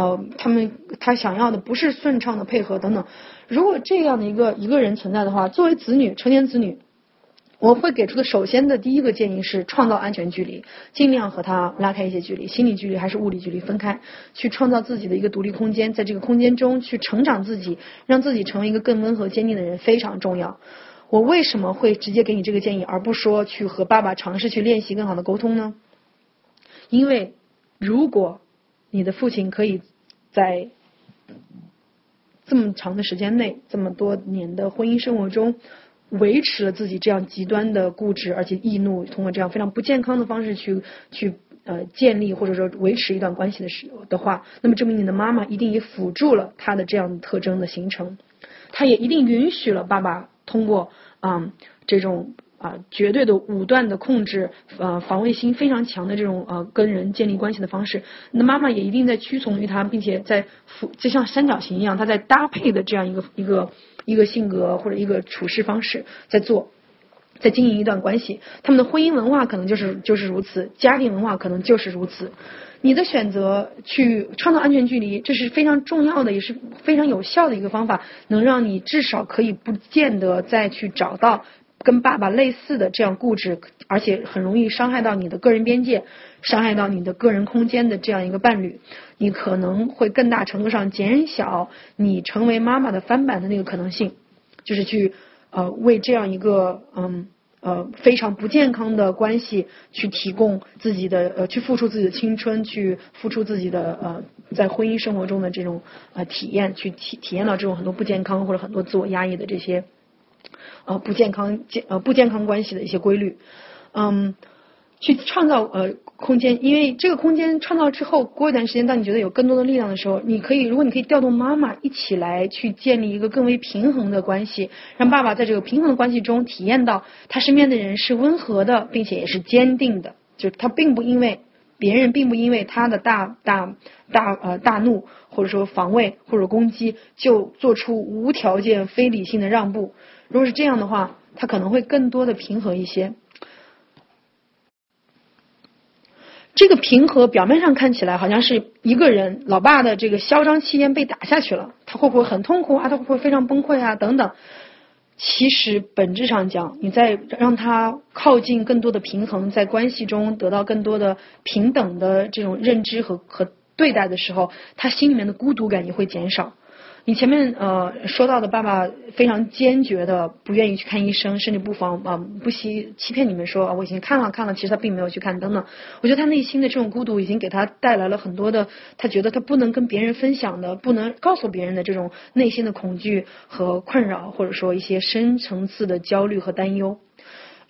呃，他们他想要的不是顺畅的配合等等。如果这样的一个一个人存在的话，作为子女，成年子女。我会给出的首先的第一个建议是创造安全距离，尽量和他拉开一些距离，心理距离还是物理距离分开，去创造自己的一个独立空间，在这个空间中去成长自己，让自己成为一个更温和坚定的人非常重要。我为什么会直接给你这个建议，而不说去和爸爸尝试去练习更好的沟通呢？因为如果你的父亲可以在这么长的时间内，这么多年的婚姻生活中。维持了自己这样极端的固执，而且易怒，通过这样非常不健康的方式去去呃建立或者说维持一段关系的时的话，那么证明你的妈妈一定也辅助了他的这样的特征的形成，他也一定允许了爸爸通过啊这种啊绝对的武断的控制呃防卫心非常强的这种呃跟人建立关系的方式，那妈妈也一定在屈从于他，并且在服就像三角形一样，他在搭配的这样一个一个。一个性格或者一个处事方式，在做，在经营一段关系，他们的婚姻文化可能就是就是如此，家庭文化可能就是如此。你的选择去创造安全距离，这是非常重要的，也是非常有效的一个方法，能让你至少可以不见得再去找到。跟爸爸类似的这样固执，而且很容易伤害到你的个人边界、伤害到你的个人空间的这样一个伴侣，你可能会更大程度上减小你成为妈妈的翻版的那个可能性，就是去呃为这样一个嗯呃非常不健康的关系去提供自己的呃去付出自己的青春，去付出自己的呃在婚姻生活中的这种呃体验，去体体验到这种很多不健康或者很多自我压抑的这些。呃，不健康健呃不健康关系的一些规律，嗯，去创造呃空间，因为这个空间创造之后，过一段时间，当你觉得有更多的力量的时候，你可以，如果你可以调动妈妈一起来去建立一个更为平衡的关系，让爸爸在这个平衡的关系中体验到他身边的人是温和的，并且也是坚定的，就他并不因为别人并不因为他的大大大呃大怒或者说防卫或者攻击就做出无条件非理性的让步。如果是这样的话，他可能会更多的平和一些。这个平和表面上看起来好像是一个人，老爸的这个嚣张气焰被打下去了，他会不会很痛苦啊？他会不会非常崩溃啊？等等。其实本质上讲，你在让他靠近更多的平衡，在关系中得到更多的平等的这种认知和和对待的时候，他心里面的孤独感也会减少。你前面呃说到的爸爸非常坚决的不愿意去看医生，甚至不妨啊不惜欺骗你们说啊我已经看了看了，其实他并没有去看等等。我觉得他内心的这种孤独已经给他带来了很多的，他觉得他不能跟别人分享的，不能告诉别人的这种内心的恐惧和困扰，或者说一些深层次的焦虑和担忧。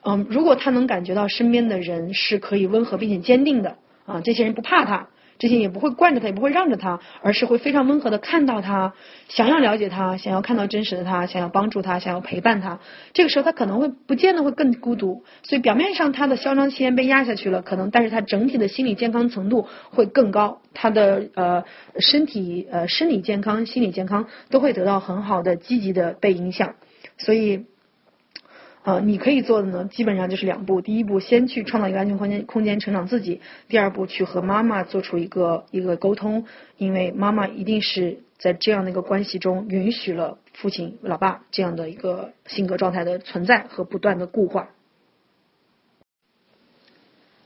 嗯，如果他能感觉到身边的人是可以温和并且坚定的啊，这些人不怕他。这些也不会惯着他，也不会让着他，而是会非常温和的看到他，想要了解他，想要看到真实的他，想要帮助他，想要陪伴他。这个时候他可能会不见得会更孤独，所以表面上他的嚣张气焰被压下去了，可能，但是他整体的心理健康程度会更高，他的呃身体呃生理健康、心理健康都会得到很好的积极的被影响，所以。啊，你可以做的呢，基本上就是两步。第一步，先去创造一个安全空间，空间成长自己；第二步，去和妈妈做出一个一个沟通，因为妈妈一定是在这样的一个关系中，允许了父亲、老爸这样的一个性格状态的存在和不断的固化。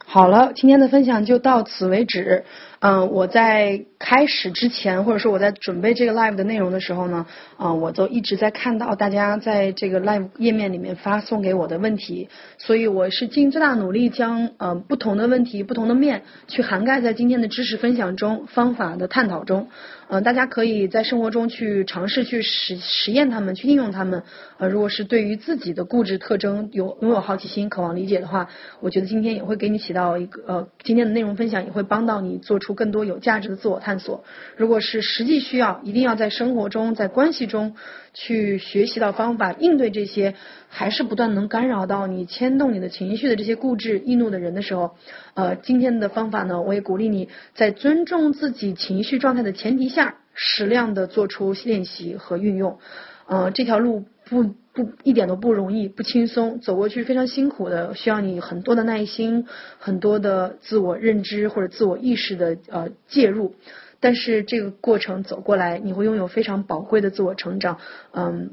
好了，今天的分享就到此为止。嗯，我在开始之前，或者说我在准备这个 live 的内容的时候呢，啊，我都一直在看到大家在这个 live 页面里面发送给我的问题，所以我是尽最大努力将呃不同的问题、不同的面去涵盖在今天的知识分享中、方法的探讨中。嗯，大家可以在生活中去尝试去实实验它们，去应用它们。呃，如果是对于自己的固执特征有拥有好奇心、渴望理解的话，我觉得今天也会给你起到一个呃，今天的内容分享也会帮到你做出。更多有价值的自我探索。如果是实际需要，一定要在生活中、在关系中去学习到方法，应对这些还是不断能干扰到你、牵动你的情绪的这些固执、易怒的人的时候，呃，今天的方法呢，我也鼓励你在尊重自己情绪状态的前提下，适量的做出练习和运用。呃，这条路不不一点都不容易，不轻松，走过去非常辛苦的，需要你很多的耐心，很多的自我认知或者自我意识的呃介入。但是这个过程走过来，你会拥有非常宝贵的自我成长。嗯，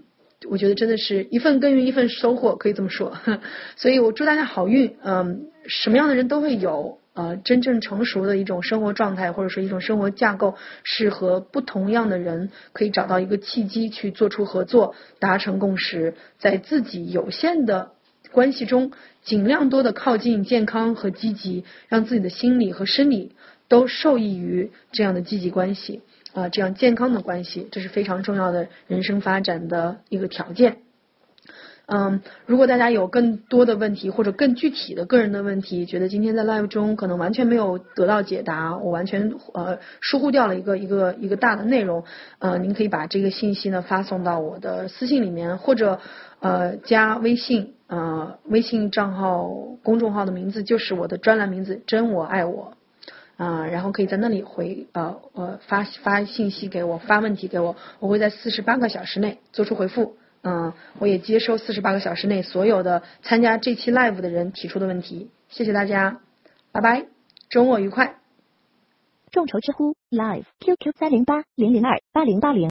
我觉得真的是一份耕耘一份收获，可以这么说。所以我祝大家好运。嗯，什么样的人都会有。呃，真正成熟的一种生活状态，或者说一种生活架构，是和不同样的人可以找到一个契机去做出合作，达成共识，在自己有限的关系中，尽量多的靠近健康和积极，让自己的心理和生理都受益于这样的积极关系啊，这样健康的关系，这是非常重要的人生发展的一个条件。嗯，如果大家有更多的问题或者更具体的个人的问题，觉得今天在 live 中可能完全没有得到解答，我完全呃疏忽掉了一个一个一个大的内容，呃，您可以把这个信息呢发送到我的私信里面，或者呃加微信，呃微信账号公众号的名字就是我的专栏名字真我爱我，啊，然后可以在那里回呃呃发发信息给我，发问题给我，我会在四十八个小时内做出回复。嗯，我也接收四十八个小时内所有的参加这期 live 的人提出的问题。谢谢大家，拜拜，周末愉快。众筹知乎 live QQ 三零八零零二八零八零。